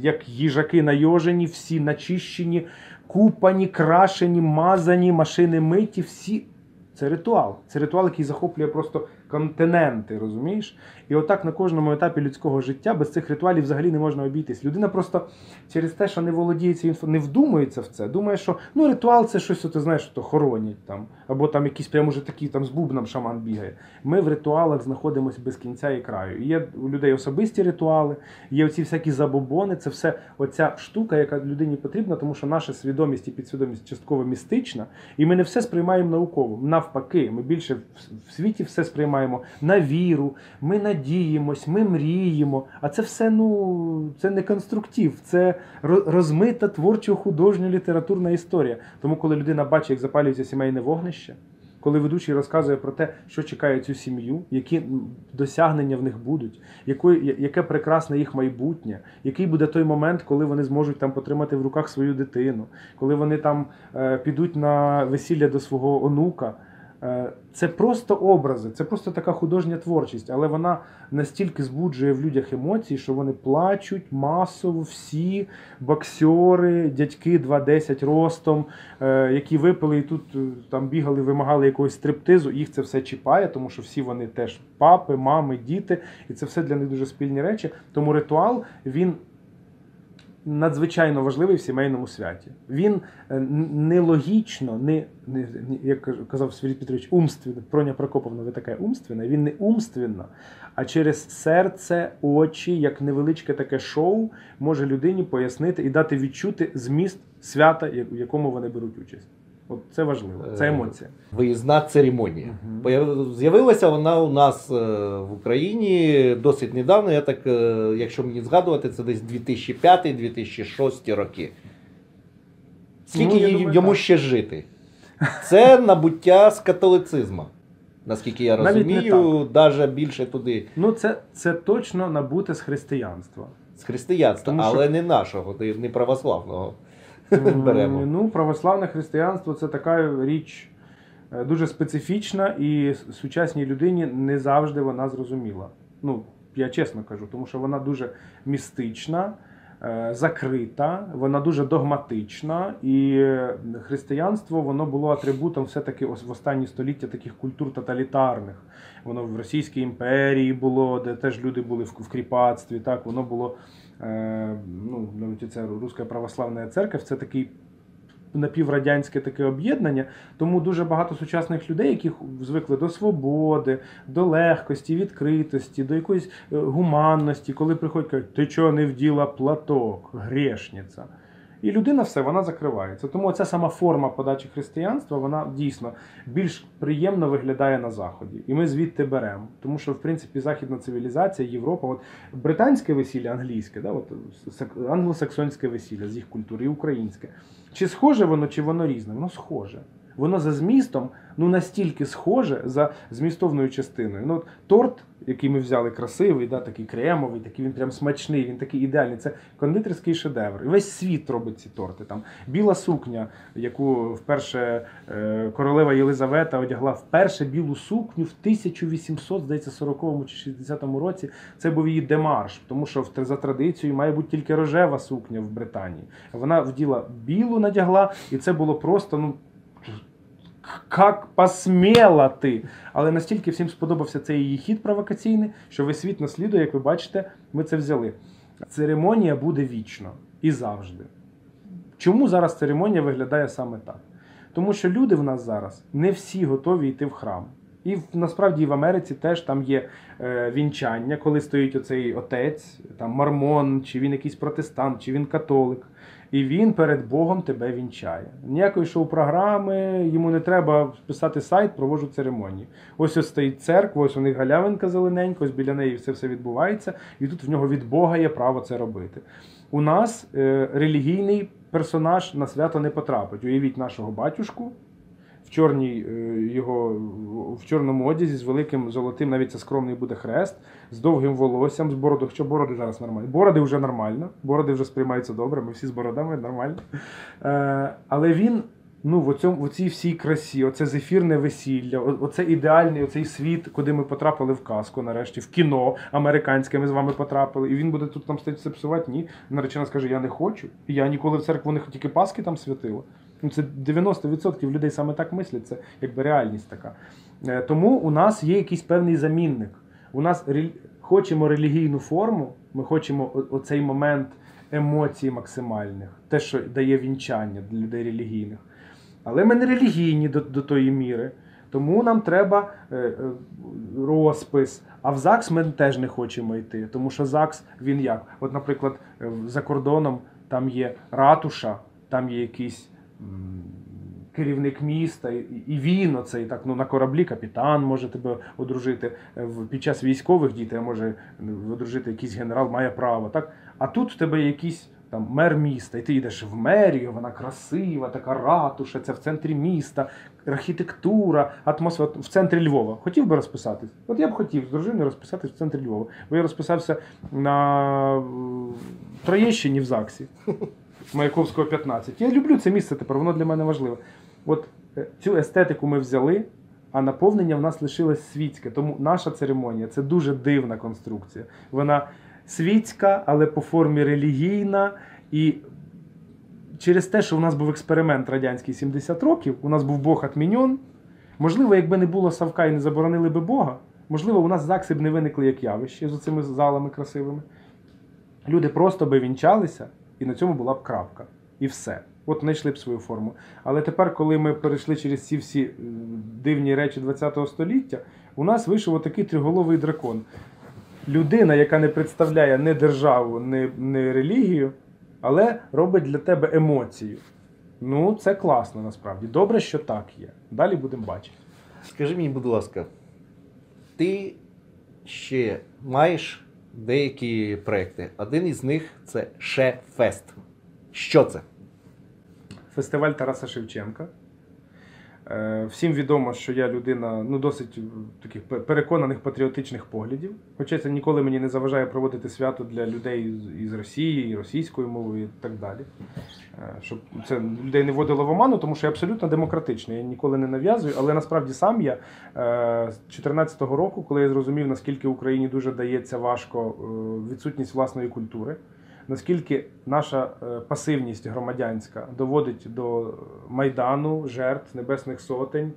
як їжаки найожені, всі начищені, купані, крашені, мазані, машини миті, всі. Це ритуал. Це ритуал, який захоплює просто континенти, розумієш? І отак на кожному етапі людського життя без цих ритуалів взагалі не можна обійтись. Людина просто через те, що не володіє цією інфо, не вдумується в це. Думає, що ну ритуал це щось, ти знаєш, то хоронять там, або там якісь прямо вже такі там з бубном шаман бігає. Ми в ритуалах знаходимося без кінця і краю. І є у людей особисті ритуали, є оці всякі забобони. Це все оця штука, яка людині потрібна, тому що наша свідомість і підсвідомість частково містична, і ми не все сприймаємо науково. Навпаки, ми більше в- світі все сприймаємо на віру. Ми надіємось, ми мріємо. А це все ну це не конструктив, це ро- розмита творчо художньо літературна історія. Тому, коли людина бачить, як запалюється сімейне вогнище, коли ведучий розказує про те, що чекає цю сім'ю, які досягнення в них будуть, якої, яке прекрасне їх майбутнє, який буде той момент, коли вони зможуть там потримати в руках свою дитину, коли вони там е, підуть на весілля до свого онука. Е, Це просто образи, це просто така художня творчість, але вона настільки збуджує в людях емоції, що вони плачуть масово, всі боксери, дядьки 2,10 ростом, е, які випили і тут е, там бігали, вимагали якогось стриптизу. Їх це все чіпає, тому що всі вони теж папи, мами, діти, і це все для них дуже спільні речі. Тому ритуал він надзвичайно важливий в сімейному святі. Він е, нелогічно, не, не, як казав Світ Петрович, умственно. Проня Прокоповна, ви така умственна. Він не умственно, а через серце, очі, як невеличке таке шоу, може людині пояснити і дати відчути зміст свята, в якому вони беруть участь. От це важливо, це Е, емоція. Виїзна церемонія. Появ- З'явилася вона у нас е, в Україні досить недавно. Я так, е, якщо мені згадувати, це десь 2005-2006 роки. Скільки Ну, думаю, йому так. ще жити? Це набуття з католицизму. Наскільки я розумію, навіть більше туди Ну, це, це точно набуте з християнства. з християнства, Тому що- але не нашого, не православного. Беремо. Ну, православне християнство це така річ е, дуже специфічна, і сучасній людині не завжди вона зрозуміла. Ну, я чесно кажу, тому що вона дуже містична, е, закрита, вона дуже догматична, і е, християнство воно було атрибутом все-таки в останні століття таких культур тоталітарних. Воно в Російській імперії було, де теж люди були в, кріпацтві. Так, воно було ну, навіть це Руська православна церква, це такий напіврадянське таке об'єднання. Тому дуже багато сучасних людей, які звикли до свободи, до легкості, відкритості, до якоїсь е, гуманності, коли приходять, кажуть, ти чого не вділа платок, грешниця. І людина все, вона закривається. Тому ця сама форма подачі християнства, вона дійсно більш приємно виглядає на Заході. І ми звідти беремо. Тому що, в принципі, західна цивілізація, Європа, от британське весілля, англійське, да, от, англосаксонське весілля з їх культури, і українське. Чи схоже воно, чи воно різне? Воно схоже. Воно за змістом ну настільки схоже за змістовною частиною. Ну, от торт, який ми взяли, красивий, да, такий кремовий, такий він прям смачний, він такий ідеальний. Це кондитерський шедевр. Весь світ робить ці торти. Там біла сукня, яку вперше е, королева Єлизавета одягла вперше білу сукню в 1800, здається, 40 чи 60 році. Це був її демарш, тому що за традицією має бути тільки рожева сукня в Британії. Вона вділа білу, надягла, і це було просто ну. Як посміла ти! Але настільки всім сподобався цей її хід провокаційний, що весь світ наслідує, як ви бачите, ми це взяли. Церемонія буде вічно і завжди. Чому зараз церемонія виглядає саме так? Тому що люди в нас зараз не всі готові йти в храм. І насправді і в Америці теж там є е, вінчання, коли стоїть оцей отець, там мормон, чи він якийсь протестант, чи він католик. І він перед Богом тебе вінчає. Ніякої шоу-програми, йому не треба писати сайт, проводжу церемонії. Ось ось стоїть церква, ось у них галявинка зелененька, ось біля неї все все відбувається, і тут в нього від Бога є право це робити. У нас е, релігійний персонаж на свято не потрапить. Уявіть нашого батюшку чорній е, його в чорному одязі з великим золотим, навіть це скромний буде хрест, з довгим волоссям, з бородою. Що бороди зараз нормально? Бороди вже нормально, бороди вже сприймаються добре, ми всі з бородами нормально. Е, але він. Ну, в, оцьому, в цій всій красі, оце зефірне весілля, оце ідеальний оцей світ, куди ми потрапили в казку, нарешті, в кіно американське ми з вами потрапили. І він буде тут там це псувати. Ні. Наречена скаже, я не хочу. Я ніколи в церкву не тільки Паски там святила. Ну, це 90% людей саме так мислять, це якби реальність така. Е, Тому у нас є якийсь певний замінник. У нас хочемо релігійну форму, ми хочемо оцей момент емоцій максимальних, те, що дає вінчання для людей релігійних. Але ми не релігійні до, до тої міри. Тому нам треба е, е, розпис. А в ЗАГС ми теж не хочемо йти. Тому що ЗАГС він як? От, наприклад, за кордоном там є ратуша, там є якийсь м, керівник міста, і, він оцей так ну на кораблі капітан може тебе одружити. Е, Під час військових дітей може одружити якийсь генерал, має право. Так? А тут в тебе якийсь там мер міста, і ти йдеш в мерію, вона красива, така ратуша, це в центрі міста, архітектура, атмосфера в центрі Львова. Хотів би розписатись? От я б хотів з дружиною розписатись в центрі Львова. Бо я розписався на Троєщині в ЗАГСі. Маяковського 15. Я люблю це місце тепер, воно для мене важливе. От е, цю естетику ми взяли, а наповнення в нас лишилось світське. Тому наша церемонія це дуже дивна конструкція. Вона світська, але по формі релігійна. І через те, що у нас був експеримент радянський 70 років, у нас був Бог атміньон. Можливо, якби не було Савка і не заборонили би Бога, можливо, у нас ЗАГСи б не виникли як явище з цими залами красивими. Люди просто би вінчалися, і на цьому була б крапка. І все. От знайшли б свою форму. Але тепер, коли ми перейшли через ці всі е, дивні речі ХХ століття, у нас вийшов отакий триголовий дракон. Людина, яка не представляє не державу, не, не релігію, але робить для тебе емоцію. Ну, це класно насправді. Добре, що так є. Далі будемо бачити. Скажи мені, будь ласка, ти ще маєш деякі проекти. Один із них це Шефест. Що це? Фестиваль Тараса Шевченка. Е, Всім відомо, що я людина ну, досить е, таких переконаних патріотичних поглядів. Хоча це ніколи мені не заважає проводити свято для людей із Росії, і російською мовою і так далі. Е, Щоб це людей не вводило в оману, тому що я абсолютно демократичний. Я ніколи не нав'язую, але насправді сам я з 2014 року, коли я зрозумів, наскільки Україні дуже дається важко відсутність власної культури. Наскільки наша е, пасивність громадянська доводить до майдану, жертв, небесних сотень,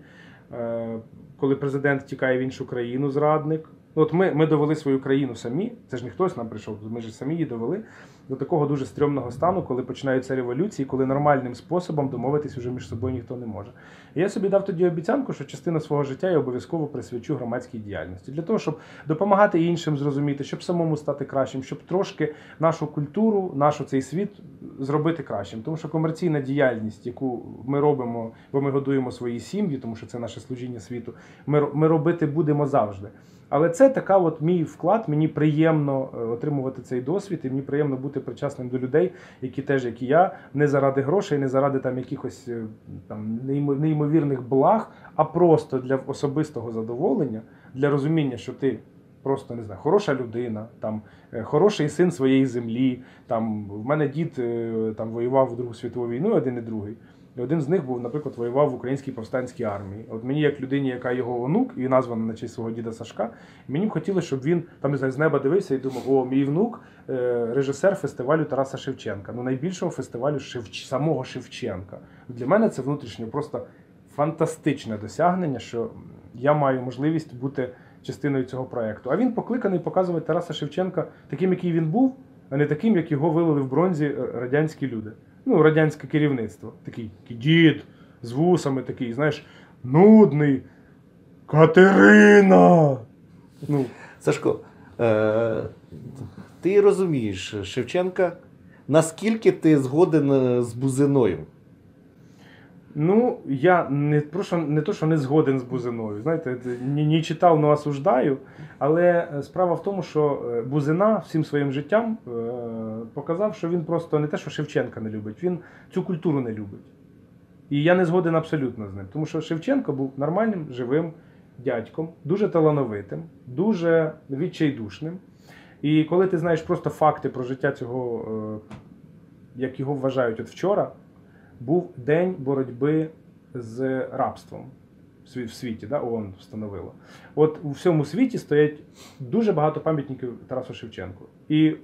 е, коли президент тікає в іншу країну, зрадник. От ми, ми довели свою країну самі. Це ж не хтось нам прийшов, ми ж самі її довели до такого дуже стрьомного стану, коли починаються революції, коли нормальним способом домовитись уже між собою ніхто не може. І я собі дав тоді обіцянку, що частину свого життя я обов'язково присвячу громадській діяльності для того, щоб допомагати іншим зрозуміти, щоб самому стати кращим, щоб трошки нашу культуру, наш цей світ зробити кращим. Тому що комерційна діяльність, яку ми робимо, бо ми годуємо свої сім'ї, тому що це наше служіння світу, ми, ми робити будемо завжди. Але це така от мій вклад. Мені приємно е, отримувати цей досвід, і мені приємно бути причасним до людей, які теж, як і я, не заради грошей, не заради там якихось е, там неймо- неймовірних благ, а просто для особистого задоволення, для розуміння, що ти просто не знаю, хороша людина, там е, хороший син своєї землі. Там в мене дід там воював в Другу світову війну, один і другий. І один з них був, наприклад, воював в українській повстанській армії. От мені, як людині, яка його онук, і названа на честь свого діда Сашка, мені б хотілося, щоб він там не знаю, з неба дивився і думав, о, мій внук е, режисер фестивалю Тараса Шевченка. Ну найбільшого фестивалю Шевч... самого Шевченка. Для мене це внутрішньо просто фантастичне досягнення, що я маю можливість бути частиною цього проекту. А він покликаний показувати Тараса Шевченка таким, який він був, а не таким, як його вилили в бронзі радянські люди. Ну, радянське керівництво. Такий, дід з вусами, такий, знаєш, нудний. Катерина! Ну, Сашко, е, ти розумієш Шевченка, наскільки ти згоден е, з Бузиною? Ну, я не прошу не то, що не згоден з Бузиною. Знаєте, не читав, но осуждаю. Але е, справа в тому, що е, Бузина всім своїм життям е, показав, що він просто не те, що Шевченка не любить, він цю культуру не любить. І я не згоден абсолютно з ним. Тому що Шевченко був нормальним, живим дядьком, дуже талановитим, дуже відчайдушним. І коли ти знаєш просто факти про життя цього, як його вважають от вчора, був день боротьби з рабством в світі, да, ООН встановило. От у всьому світі стоять дуже багато пам'ятників Тарасу Шевченку. І е,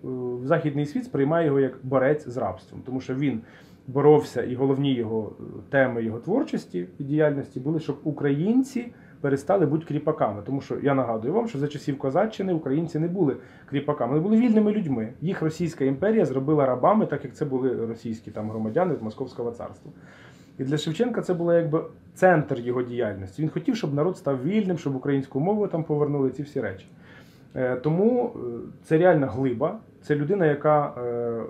західний світ сприймає його як борець з рабством, тому що він боровся, і головні його е, теми його творчості і діяльності були, щоб українці перестали бути кріпаками. Тому що я нагадую вам, що за часів козаччини українці не були кріпаками, вони були вільними людьми. Їх Російська імперія зробила рабами, так як це були російські там громадяни з Московського царства. І для Шевченка це було якби центр його діяльності. Він хотів, щоб народ став вільним, щоб українську мову там повернули ці всі речі. Е, Тому е, це реальна глиба. Це людина, яка, е,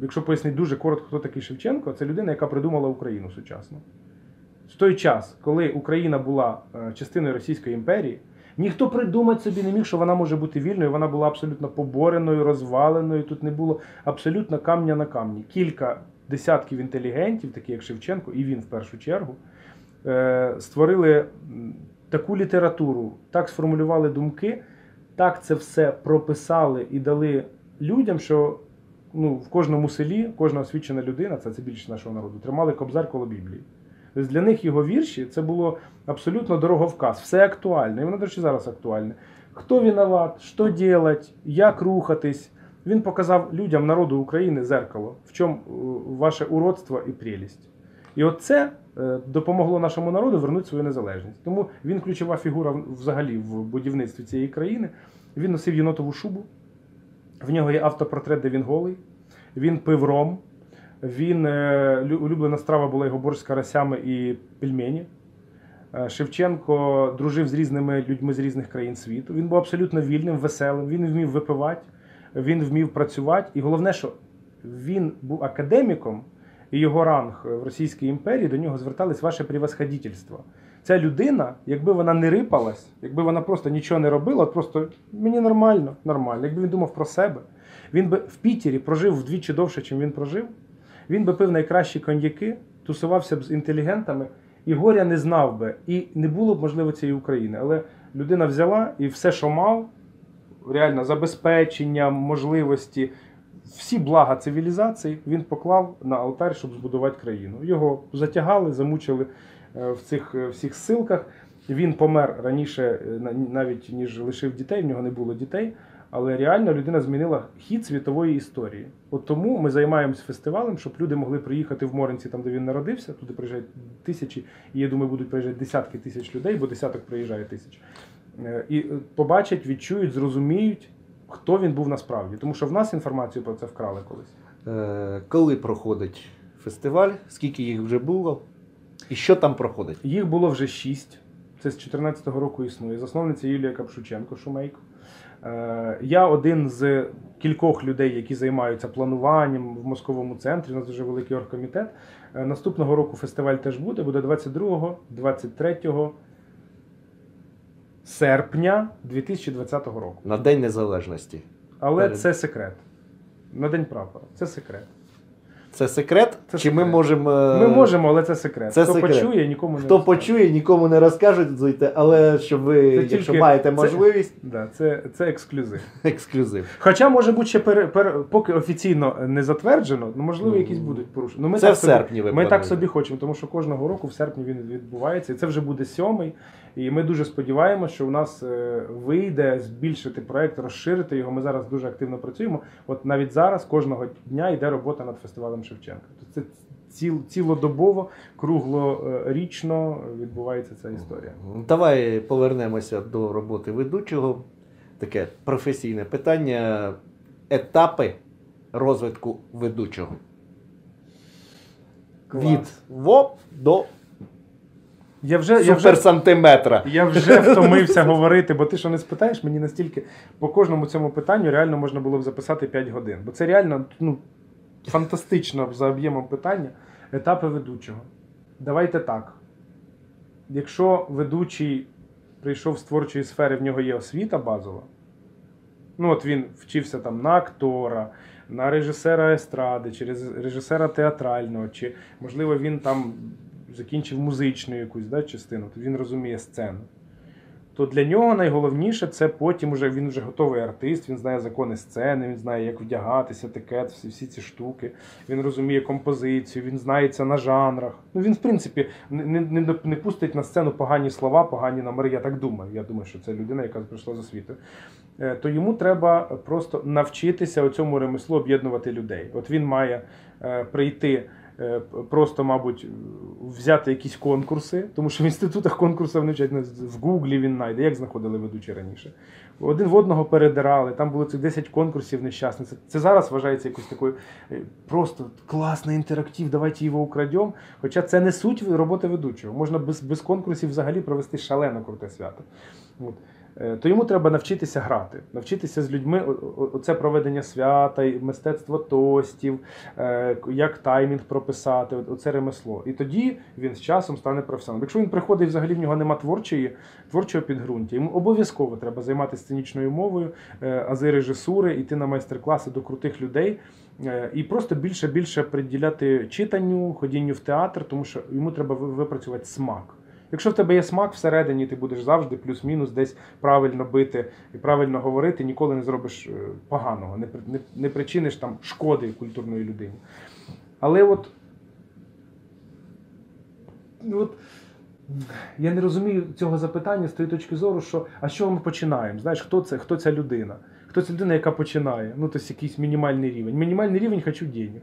якщо пояснити дуже коротко, хто такий Шевченко, це людина, яка придумала Україну сучасну. В той час, коли Україна була е, частиною Російської імперії, ніхто придумати собі не міг, що вона може бути вільною. Вона була абсолютно побореною, розваленою. Тут не було абсолютно камня на камні. Кілька десятків інтелігентів, такі як Шевченко, і він в першу чергу, е, створили таку літературу, так сформулювали думки, так це все прописали і дали людям, що ну, в кожному селі кожна освічена людина, це, це більше нашого народу, тримали кобзар коло Біблії. Тобто для них його вірші це було абсолютно дороговказ, все актуальне. І воно, до речі, зараз актуальне. Хто виноват, що делать, як рухатись. Він показав людям народу України зеркало, в чому е, ваше уродство і прелість. І от це е, допомогло нашому народу вернути свою незалежність. Тому він ключова фігура взагалі в будівництві цієї країни. Він носив єнотову шубу. В нього є автопортрет, де він голий. Він пив ром. Він е, улюблена страва була його борщ з карасями і пельмені. Е, Шевченко дружив з різними людьми з різних країн світу. Він був абсолютно вільним, веселим. Він вмів випивати, він вмів працювати. І головне, що він був академіком, і його ранг в Російській імперії до нього звертались ваше превосходительство. Ця людина, якби вона не рипалась, якби вона просто нічого не робила, просто мені нормально, нормально. Якби він думав про себе, він би в Пітері прожив вдвічі довше, чим він прожив. Він би пив найкращі коньяки, тусувався б з інтелігентами, і горя не знав би, і не було б можливо цієї України. Але людина взяла і все, що мав, реально забезпечення, можливості, всі блага цивілізації він поклав на алтарь, щоб збудувати країну. Його затягали, замучили е, в цих е, всіх ссилках. Він помер раніше, е, навіть ніж лишив дітей, в нього не було дітей. Але реально людина змінила хід світової історії. От тому ми займаємось фестивалем, щоб люди могли приїхати в Моринці, там де він народився. Туди приїжджають тисячі, і я думаю, будуть приїжджати десятки тисяч людей, бо десяток приїжджає тисяч. Е, І е, побачать, відчують, зрозуміють, хто він був насправді. Тому що в нас інформацію про це вкрали колись. Е, коли проходить фестиваль, скільки їх вже було, і що там проходить? Їх було вже шість. Це з 2014 року існує. Засновниця Юлія Капшученко, шумейко. Е, Я один з кількох людей, які займаються плануванням в московому центрі. У нас дуже великий оргкомітет. Е, Наступного року фестиваль теж буде. Буде 22, 23 серпня 2020 року. На День Незалежності. Але Перед. це секрет. На День прапора. Це секрет. Це секрет? Це Чи ми можемо. е, Ми можемо, але це секрет. це Хто секрет. почує, нікому не Хто розкаже. почує, нікому не розкажуть, зуйте, але щоб ви, Це якщо тільки- маєте це- можливість, Да, це, це ексклюзив. ексклюзив. Хоча, може бути, ще пере, пере, поки офіційно не затверджено, ну можливо, якісь будуть порушення. Ну, ми це так в собі, серпні ви Ми так собі хочемо, тому що кожного року в серпні він відбувається, і це вже буде сьомий. І ми дуже сподіваємося, що у нас е, вийде збільшити проект, розширити його. Ми зараз дуже активно працюємо. От навіть зараз кожного дня йде робота над фестивалем Шевченка. Тобто Це ціл, цілодобово, круглорічно відбувається ця історія. Давай повернемося до роботи ведучого. Таке професійне питання. Етапи розвитку ведучого. Від ВОП до Я вже, я вже. Я вже втомився говорити, бо ти що не спитаєш, мені настільки по кожному цьому питанню реально можна було б записати 5 годин. Бо це реально ну, фантастично за об'ємом питання. Етапи ведучого. Давайте так. Якщо ведучий прийшов з творчої сфери, в нього є освіта базова. Ну, от він вчився там на актора, на режисера естради, чи режисера театрального, чи, можливо, він там закінчив музичну якусь да, частину, то він розуміє сцену. То для нього найголовніше це потім уже він вже готовий артист, він знає закони сцени, він знає, як вдягатися, етикет, всі, всі ці штуки. Він розуміє композицію, він знається на жанрах. Ну він, в принципі, не, не, не, пустить на сцену погані слова, погані номери. Я так думаю. Я думаю, що це людина, яка прийшла з освітою. Е, То йому треба просто навчитися у цьому ремеслу об'єднувати людей. От він має е, прийти. Е, Просто, мабуть, взяти якісь конкурси, тому що в інститутах конкурсів не вчать в Гуглі він знайде, як знаходили ведучі раніше. Один в одного передирали, там було цих 10 конкурсів нещасних. Це, це зараз вважається якось такою е, просто класний інтерактив, давайте його украдемо. Хоча це не суть роботи ведучого. Можна без, без конкурсів взагалі провести шалено круте свято. От. Е, То йому треба навчитися грати, навчитися з людьми. Оце проведення свята, мистецтво тостів, е, як таймінг прописати, оце ремесло. І тоді він з часом стане професіоналом. Якщо він приходить, взагалі в нього нема творчої, творчого підґрунтя, йому обов'язково треба займатися сценічною мовою, е, ази режисури, йти на майстер-класи до крутих людей. І просто більше більше приділяти читанню, ходінню в театр, тому що йому треба випрацювати смак. Якщо в тебе є смак всередині, ти будеш завжди плюс-мінус десь правильно бити і правильно говорити, ніколи не зробиш е, поганого, не, не, не причиниш там шкоди культурної людині. Але от, ну, от я не розумію цього запитання з тої точки зору, що а чого ми починаємо? Знаєш, хто це, хто ця людина? Хто ця людина, яка починає? Ну, тобто якийсь мінімальний рівень. Мінімальний рівень хочу денег.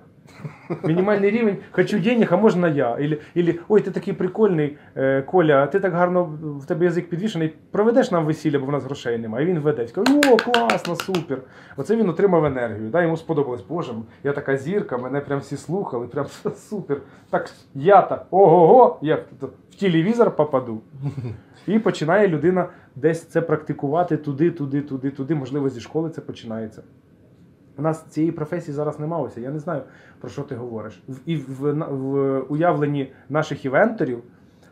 Мінімальний рівень хочу денег, а можна я. Ілі, ілі ой, ти такий прикольний, е, Коля, ти так гарно в тебе язик підвішений, проведеш нам весілля, бо в нас грошей немає. І він веде. Скаже, о, класно, супер. Оце він отримав енергію. Да? Йому сподобалось, Боже, я така зірка, мене прям всі слухали, прям супер. Так я так, ого-го, я в телевізор попаду. І починає людина десь це практикувати туди, туди, туди, туди. Можливо, зі школи це починається. У нас цієї професії зараз немає. Ось Я не знаю, про що ти говориш. І в, в уявленні наших івенторів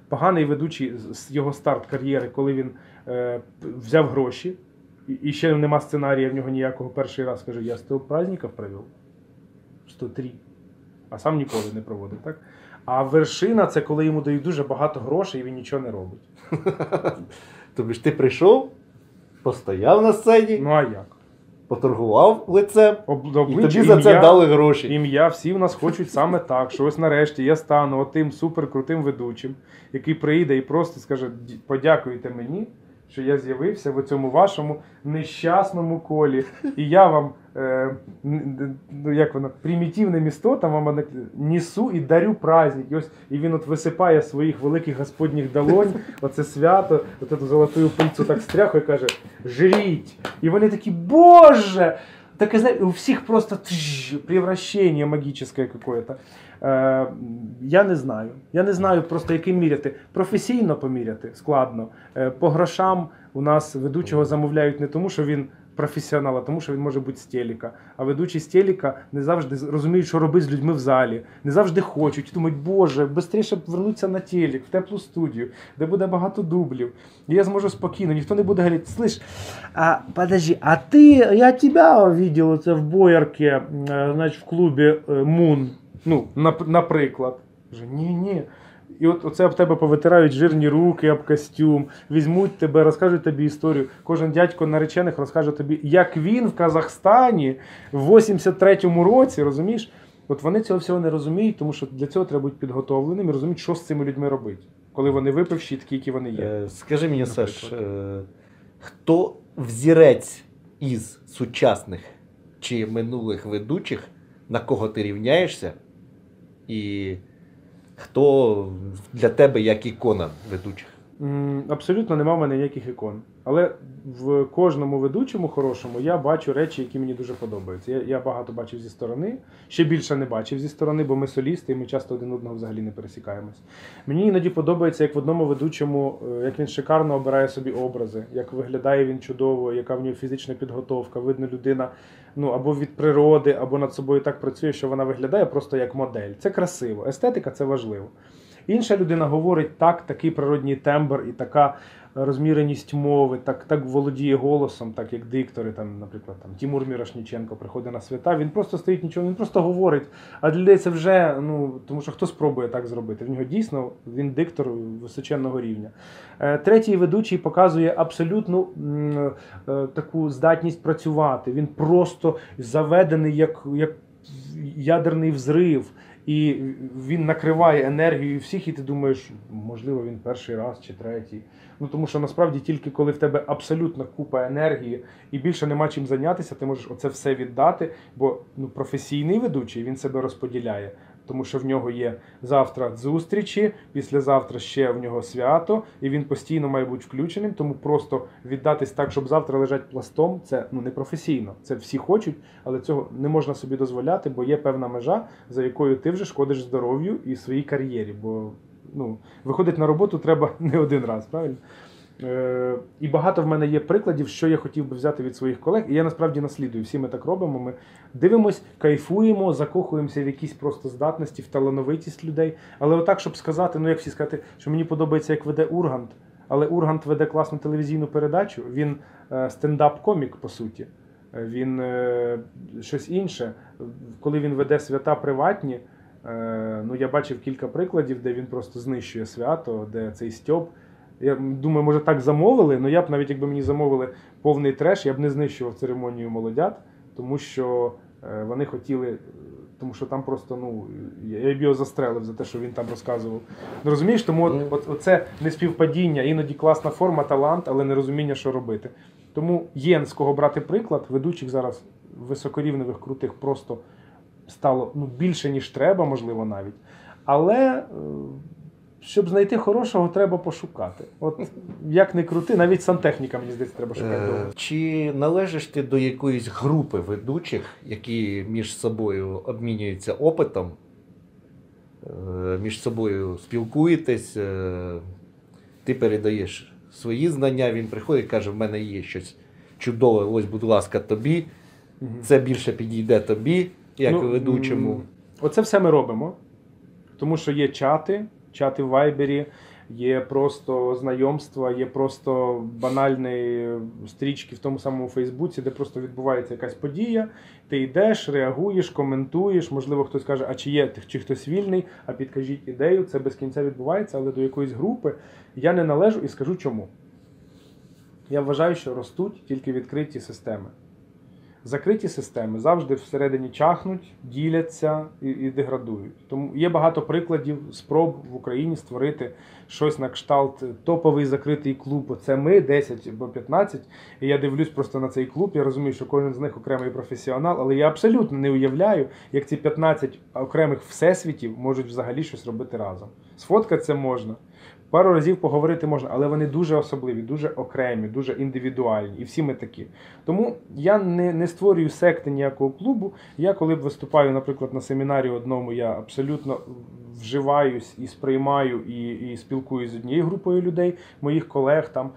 поганий ведучий з- його старт кар'єри, коли він е, взяв гроші, і, і ще нема сценарія в нього ніякого перший раз каже, я 100 праздників провів. 103. А сам ніколи не проводив, так? А вершина це коли йому дають дуже багато грошей і він нічого не робить. Тобі ж ти прийшов, постояв на сцені, Ну а як? Поторгував лицем, Об, і тобі за це дали гроші. Ім'я всі в нас хочуть саме так, що ось нарешті я стану отим суперкрутим ведучим, який прийде і просто скаже: «Ді- подякуйте мені, що я з'явився в цьому вашому нещасному колі. І я вам, ну як воно, примітивне місто, там вам несу і дарю праздник. І ось і він от висипає своїх великих господніх долонь, оце свято, от эту золотую пильцю так стряхує і каже: жріть! І вони такі, Боже! Так, знаете, у всіх просто тж, превращение магическое какое-то. Е, я не знаю. Я не знаю просто, яким міряти. Професійно поміряти складно. Е, по грошам у нас ведучого замовляють не тому, що він професіонал, а тому, що він може бути з. А ведучі з телека не завжди розуміють, що робити з людьми в залі, не завжди хочуть. Думають, боже, швидше б вернутися на телек, в теплу студію, де буде багато дублів. І я зможу спокійно, ніхто не буде говорити, слиш, а подожди, а ти, я тебе видел это в боярке, е, значить, в клубі е, Мун. Ну, нап- наприклад. Ні, ні. І от оце об тебе повитирають жирні руки об костюм, візьмуть тебе, розкажуть тобі історію. Кожен дядько наречених розкаже тобі, як він в Казахстані в 83-му році, розумієш? От вони цього всього не розуміють, тому що для цього треба бути підготовленим і розуміти, що з цими людьми робити, коли вони випивші, такі, які вони є. Е, Скажи мені, Наприклад. Саш, е, хто взірець із сучасних чи минулих ведучих, на кого ти рівняєшся, і хто для тебе як ікона ведучих? Абсолютно нема в мене ніяких ікон. Але в кожному ведучому хорошому я бачу речі, які мені дуже подобаються. Я, я багато бачив зі сторони, ще більше не бачив зі сторони, бо ми солісти, і ми часто один одного взагалі не пересікаємось. Мені іноді подобається, як в одному ведучому, е, як він шикарно обирає собі образи, як виглядає він чудово, яка в нього фізична підготовка. Видно, людина ну або від природи, або над собою так працює, що вона виглядає просто як модель. Це красиво. Естетика це важливо. Інша людина говорить так, такий природній тембр і така розміреність мови, так, так володіє голосом, так як диктори, там, наприклад, там, Тимур Мірошніченко приходить на свята, він просто стоїть нічого, він просто говорить. А для людей це вже, ну, тому що хто спробує так зробити? В нього дійсно він диктор височенного рівня. Е, Третій ведучий показує абсолютну е, таку здатність працювати. Він просто заведений як, як ядерний взрив. І він накриває енергією всіх, і ти думаєш, можливо, він перший раз чи третій. Ну тому що насправді тільки коли в тебе абсолютна купа енергії і більше нема чим зайнятися, ти можеш оце все віддати. Бо ну, професійний ведучий він себе розподіляє, тому що в нього є завтра зустрічі, післязавтра ще в нього свято, і він постійно має бути включеним. Тому просто віддатись так, щоб завтра лежати пластом, це ну не професійно. Це всі хочуть, але цього не можна собі дозволяти, бо є певна межа, за якою ти вже шкодиш здоров'ю і своїй кар'єрі. Бо ну, виходить на роботу треба не один раз, правильно? Е, і багато в мене є прикладів, що я хотів би взяти від своїх колег, і я насправді наслідую. Всі ми так робимо. Ми дивимось, кайфуємо, закохуємося в якісь просто здатності, в талановитість людей. Але отак, щоб сказати, ну як всі сказати, що мені подобається, як веде Ургант, але Ургант веде класну телевізійну передачу. Він е, стендап-комік, по суті. Е, Він е, щось інше. Коли він веде свята приватні, ну я бачив кілька прикладів, де він просто знищує свято, де цей стьоп. Я думаю, може так замовили, але я б навіть якби мені замовили повний треш, я б не знищував церемонію молодят, тому що е, вони хотіли, е, тому що там просто ну я б його застрелив за те, що він там розказував. Ну розумієш, тому от, от, оце неспівпадіння, іноді класна форма, талант, але не розуміння, що робити. Тому є з кого брати приклад, ведучих зараз високорівневих, крутих просто стало ну, більше, ніж треба, можливо, навіть. Але е, щоб знайти хорошого, треба пошукати. От як не крути, навіть сантехніка, мені здається, треба шукати. Е. Чи належиш ти до якоїсь групи ведучих, які між собою обмінюються опитом, е, між собою спілкуєтесь, е, ти передаєш свої знання, він приходить і каже, в мене є щось чудове, ось, будь ласка, тобі, це більше підійде тобі, як Ну, ведучому. Оце все ми робимо, тому що є чати, чати в Вайбері, є просто знайомства, є просто банальні стрічки в тому самому Фейсбуці, де просто відбувається якась подія. Ти йдеш, реагуєш, коментуєш. Можливо, хтось каже, а чи є чи хтось вільний, а підкажіть ідею. Це без кінця відбувається, але до якоїсь групи я не належу і скажу чому. Я вважаю, що ростуть тільки відкриті системи. Закриті системи завжди всередині чахнуть, діляться і, і деградують. Тому є багато прикладів спроб в Україні створити щось на кшталт топовий закритий клуб. Оце ми 10 або 15. І я дивлюсь просто на цей клуб. Я розумію, що кожен з них окремий професіонал, але я абсолютно не уявляю, як ці 15 окремих всесвітів можуть взагалі щось робити разом. Сфоткатися можна. Пару разів поговорити можна, але вони дуже особливі, дуже окремі, дуже індивідуальні, і всі ми такі. Тому я не, не створюю секти ніякого клубу. Я коли б виступаю, наприклад, на семінарі одному, я абсолютно вживаюсь і сприймаю і, і спілкуюсь з однією групою людей, моїх колег там.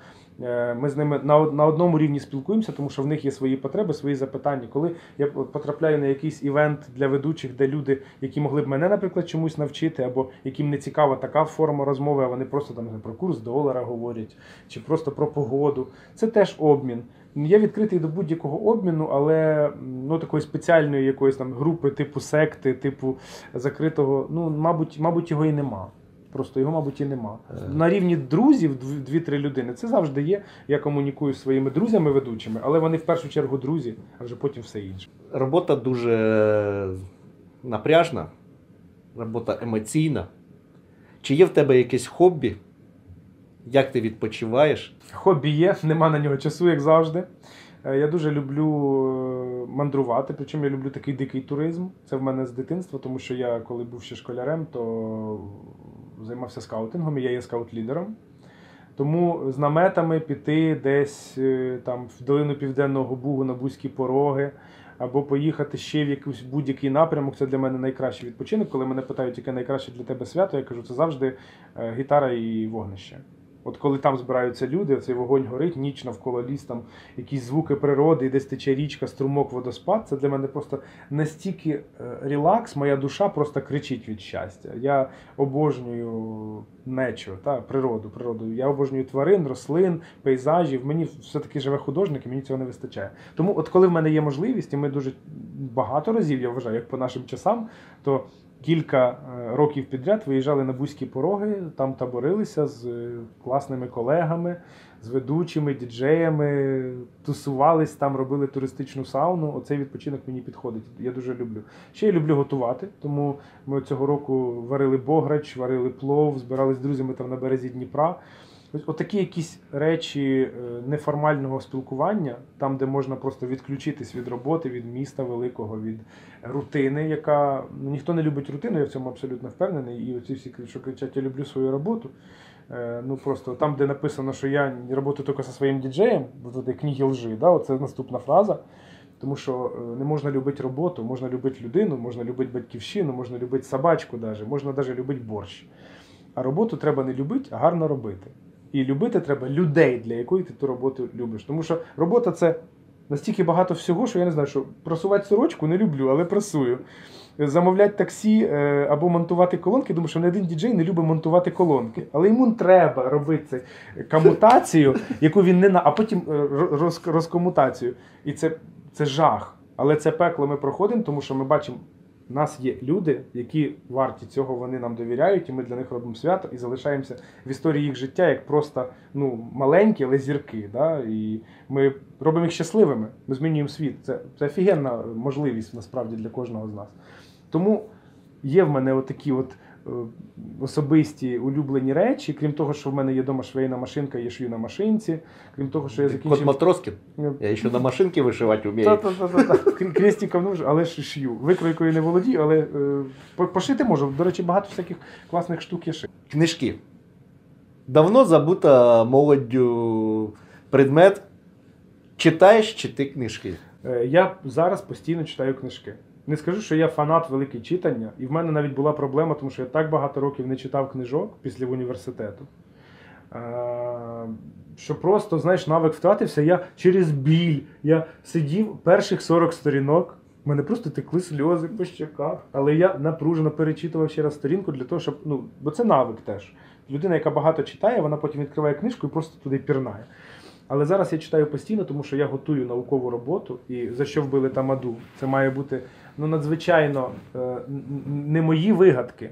Е, Ми з ними на, на одному рівні спілкуємося, тому що в них є свої потреби, свої запитання. Коли я потрапляю на якийсь івент для ведучих, де люди, які могли б мене, наприклад, чомусь навчити, або яким не цікава така форма розмови, а вони просто там про курс долара говорять, чи просто про погоду. Це теж обмін. Я відкритий до будь-якого обміну, але ну такої спеціальної якоїсь там групи, типу секти, типу закритого, ну мабуть, мабуть, його і нема. Просто його, мабуть, і нема. Е. На рівні друзів дві-три людини. Це завжди є. Я комунікую зі своїми друзями ведучими, але вони в першу чергу друзі, а вже потім все інше. Робота дуже напряжна, робота емоційна. Чи є в тебе якесь хобі? Як ти відпочиваєш? Хобі є, нема на нього часу, як завжди. Е, Я дуже люблю е, мандрувати, причому я люблю такий дикий туризм. Це в мене з дитинства, тому що я, коли був ще школярем, то займався скаутингом, і я є скаут-лідером. Тому з наметами піти десь е, там в долину Південного Бугу на Бузькі пороги, або поїхати ще в якийсь будь-який напрямок. Це для мене найкращий відпочинок. Коли мене питають, яке найкраще для тебе свято, я кажу, це завжди е, гітара і вогнище. От коли там збираються люди, цей вогонь горить, ніч навколо ліс, там якісь звуки природи, і десь тече річка, струмок, водоспад. Це для мене просто настільки е, релакс, моя душа просто кричить від щастя. Я обожнюю нечо, та, природу, природу. Я обожнюю тварин, рослин, пейзажів. Мені все-таки живе художник, і мені цього не вистачає. Тому, от коли в мене є можливість, і ми дуже багато разів, я вважаю, як по нашим часам, то кілька е, років підряд виїжджали на Бузькі пороги, там таборилися з е, класними колегами, з ведучими, діджеями, тусувались там, робили туристичну сауну. Оцей відпочинок мені підходить. Я дуже люблю. Ще я люблю готувати, тому ми цього року варили бограч, варили плов, збирались з друзями там на березі Дніпра. Отакі якісь речі е, неформального спілкування, там, де можна просто відключитись від роботи, від міста великого, від рутини, яка ну, ніхто не любить рутину, я в цьому абсолютно впевнений. І оці всі, що кричать, я люблю свою роботу. Е, Ну просто там, де написано, що я працюю тільки зі своїм діджеєм, в цій книгі лжи, да, оце наступна фраза. Тому що е, не можна любити роботу, можна любити людину, можна любити батьківщину, можна любити собачку, даже, можна навіть любити борщ. А роботу треба не любити, а гарно робити. І любити треба людей, для якої ти ту роботу любиш. Тому що робота це настільки багато всього, що я не знаю, що просувати сорочку не люблю, але прасую. Замовляти таксі е, або монтувати колонки, тому що не один діджей не любить монтувати колонки. Але йому треба робити це комутацію, яку він не на, а потім е, розкомутацію. І це, це жах. Але це пекло ми проходимо, тому що ми бачимо, у нас є люди, які варті цього, вони нам довіряють, і ми для них робимо свято і залишаємося в історії їх життя як просто ну, маленькі, але зірки. Да? І ми робимо їх щасливими, ми змінюємо світ. Це, це офігенна можливість насправді для кожного з нас. Тому є в мене отакі от особисті улюблені речі, крім того, що в мене є дома швейна машинка, я шию на машинці, крім того, що я Кот. Матроскін. Я ще на машинці вишивати вмію. Крестиком нуж, але ж шию. Викройкою не володію, але е, пошити можу. До речі, багато всяких класних штук є шити. Книжки. Давно забута молоддю предмет. Читаєш чи ти книжки? Е, Я зараз постійно читаю книжки. Не скажу, що я фанат великий читання, і в мене навіть була проблема, тому що я так багато років не читав книжок після університету. Е, Що просто, знаєш, навик втратився. Я через біль. Я сидів перших 40 сторінок. в мене просто текли сльози по щоках. Але я напружено перечитував ще раз сторінку для того, щоб. Ну, бо це навик теж. Людина, яка багато читає, вона потім відкриває книжку і просто туди пірнає. Але зараз я читаю постійно, тому що я готую наукову роботу, і за що вбили Тамаду. Це має бути ну, надзвичайно е, не мої вигадки.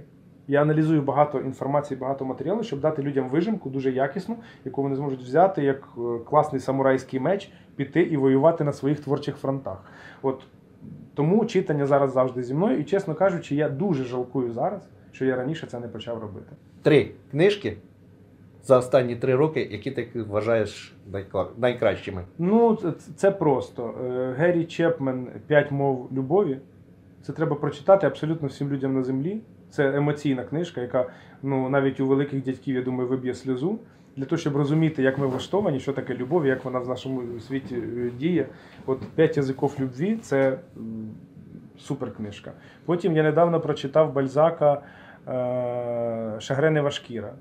Я аналізую багато інформації, багато матеріалу, щоб дати людям вижимку дуже якісну, яку вони зможуть взяти як е, класний самурайський меч, піти і воювати на своїх творчих фронтах. От тому читання зараз завжди зі мною, і чесно кажучи, я дуже жалкую зараз, що я раніше це не почав робити. Три книжки за останні три роки, які ти вважаєш найкращими. Ну, це, це просто. Е, Геррі Чепмен П'ять мов любові. Це треба прочитати абсолютно всім людям на землі. Це емоційна книжка, яка ну, навіть у великих дядьків, я думаю, виб'є сльозу. Для того, щоб розуміти, як ми влаштовані, що таке любов, як вона в нашому світі е, діє. От п'ять язиків любві це супер книжка. Потім я недавно прочитав Бальзака е, Шагренева шкіра.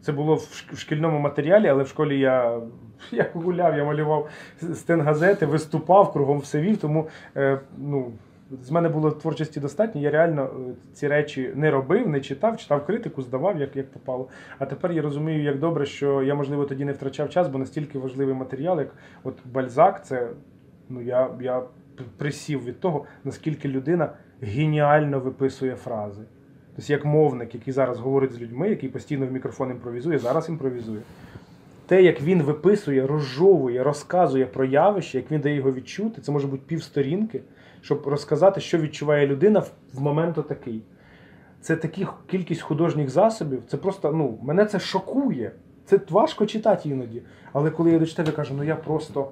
Це було в шкільному матеріалі, але в школі я, я гуляв, я малював стенгазети, виступав, кругом все вів. Тому е, ну, з мене було творчості достатньо. Я реально е, ці речі не робив, не читав, читав критику, здавав, як, як попало. А тепер я розумію, як добре, що я, можливо, тоді не втрачав час, бо настільки важливий матеріал, як от Бальзак, це ну, я, я присів від того, наскільки людина геніально виписує фрази. Тобто, як мовник, який зараз говорить з людьми, який постійно в мікрофон імпровізує, зараз імпровізує. Те, як він виписує, розжовує, розказує про явище, як він дає його відчути, це може бути півсторінки, щоб розказати, що відчуває людина в, момент отакий. Це такі кількість художніх засобів, це просто, ну, мене це шокує. Це важко читати іноді. Але коли я дочитав, я кажу, ну я просто,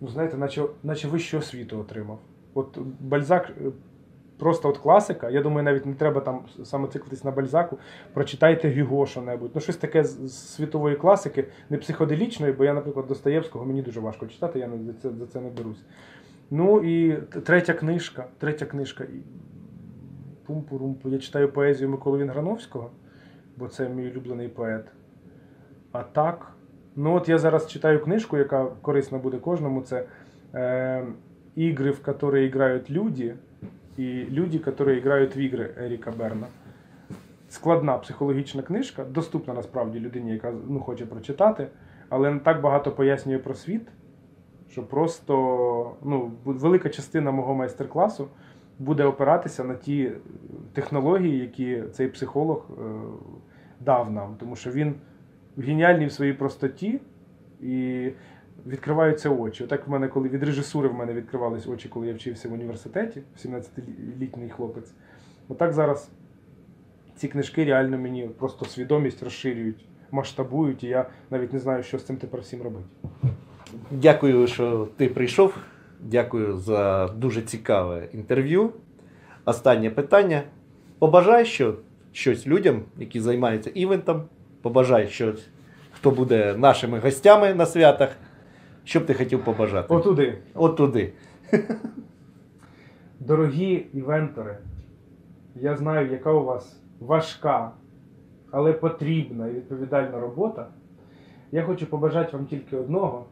ну знаєте, наче, наче вищу освіту отримав. От Бальзак е, просто от класика. Я думаю, навіть не треба там саме циклитись на Бальзаку. Прочитайте Гюго що-небудь. Ну, щось таке з світової класики, не психоделічної, бо я, наприклад, Достоєвського мені дуже важко читати, я за це, за це не берусь. Ну і третя книжка. Третя книжка. Я читаю поезію Миколи Вінграновського, бо це мій улюблений поет. А так. Ну, от я зараз читаю книжку, яка корисна буде кожному. Це е, ігри, в які грають люди, і люди, які грають в ігри Еріка Берна. Складна психологічна книжка, доступна насправді людині, яка ну, хоче прочитати, але не так багато пояснює про світ, що просто ну, велика частина мого майстер-класу буде опиратися на ті технології, які цей психолог е, дав нам. Тому що він геніальний в своїй простоті і відкриваються очі. Отак в мене, коли від режисури в мене відкривались очі, коли я вчився в університеті, 17-літній хлопець. Отак зараз ці книжки реально мені просто свідомість розширюють, масштабують, і я навіть не знаю, що з цим тепер всім робити. Дякую, що ти прийшов. Дякую за дуже цікаве інтерв'ю. Останнє питання. Побажай що, щось людям, які займаються івентом. Побажай щось, хто буде нашими гостями на святах. Що б ти хотів побажати? Отуди. От туди. Дорогі івентори, я знаю, яка у вас важка, але потрібна і відповідальна робота. Я хочу побажати вам тільки одного: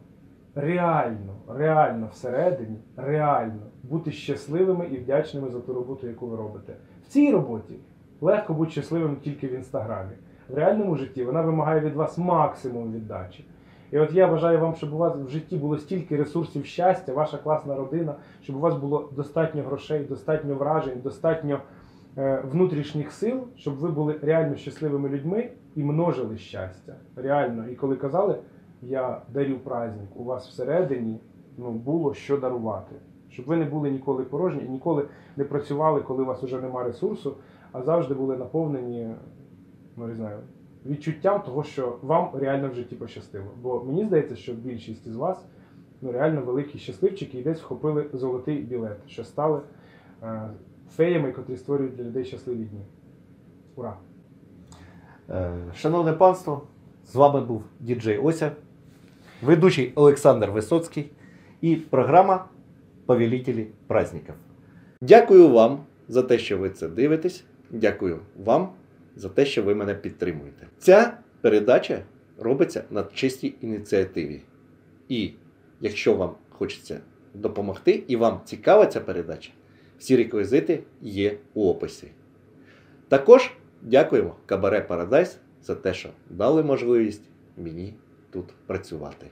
реально, реально всередині, реально бути щасливими і вдячними за ту роботу, яку ви робите. В цій роботі легко бути щасливим тільки в інстаграмі. В реальному житті вона вимагає від вас максимум віддачі. І от я бажаю вам, щоб у вас в житті було стільки ресурсів щастя, ваша класна родина, щоб у вас було достатньо грошей, достатньо вражень, достатньо е, внутрішніх сил, щоб ви були реально щасливими людьми і множили щастя. Реально. І коли казали, я дарю праздник, у вас всередині ну, було що дарувати. Щоб ви не були ніколи порожні ніколи не працювали, коли у вас вже немає ресурсу, а завжди були наповнені, ну не знаю, відчуттям того, що вам реально в житті пощастило. Бо мені здається, що більшість із вас ну, реально великі щасливчики і десь вхопили золотий білет, що стали е, феями, котрі створюють для людей щасливі дні. Ура! Е, Шановне панство, з вами був діджей Ося, ведучий Олександр Висоцький і програма Повелителі праздників. Дякую вам за те, що ви це дивитесь. Дякую вам за те, що ви мене підтримуєте. Ця передача робиться на чистій ініціативі. І якщо вам хочеться допомогти і вам цікава ця передача, всі реквізити є у описі. Також дякуємо Кабаре Парадайс за те, що дали можливість мені тут працювати.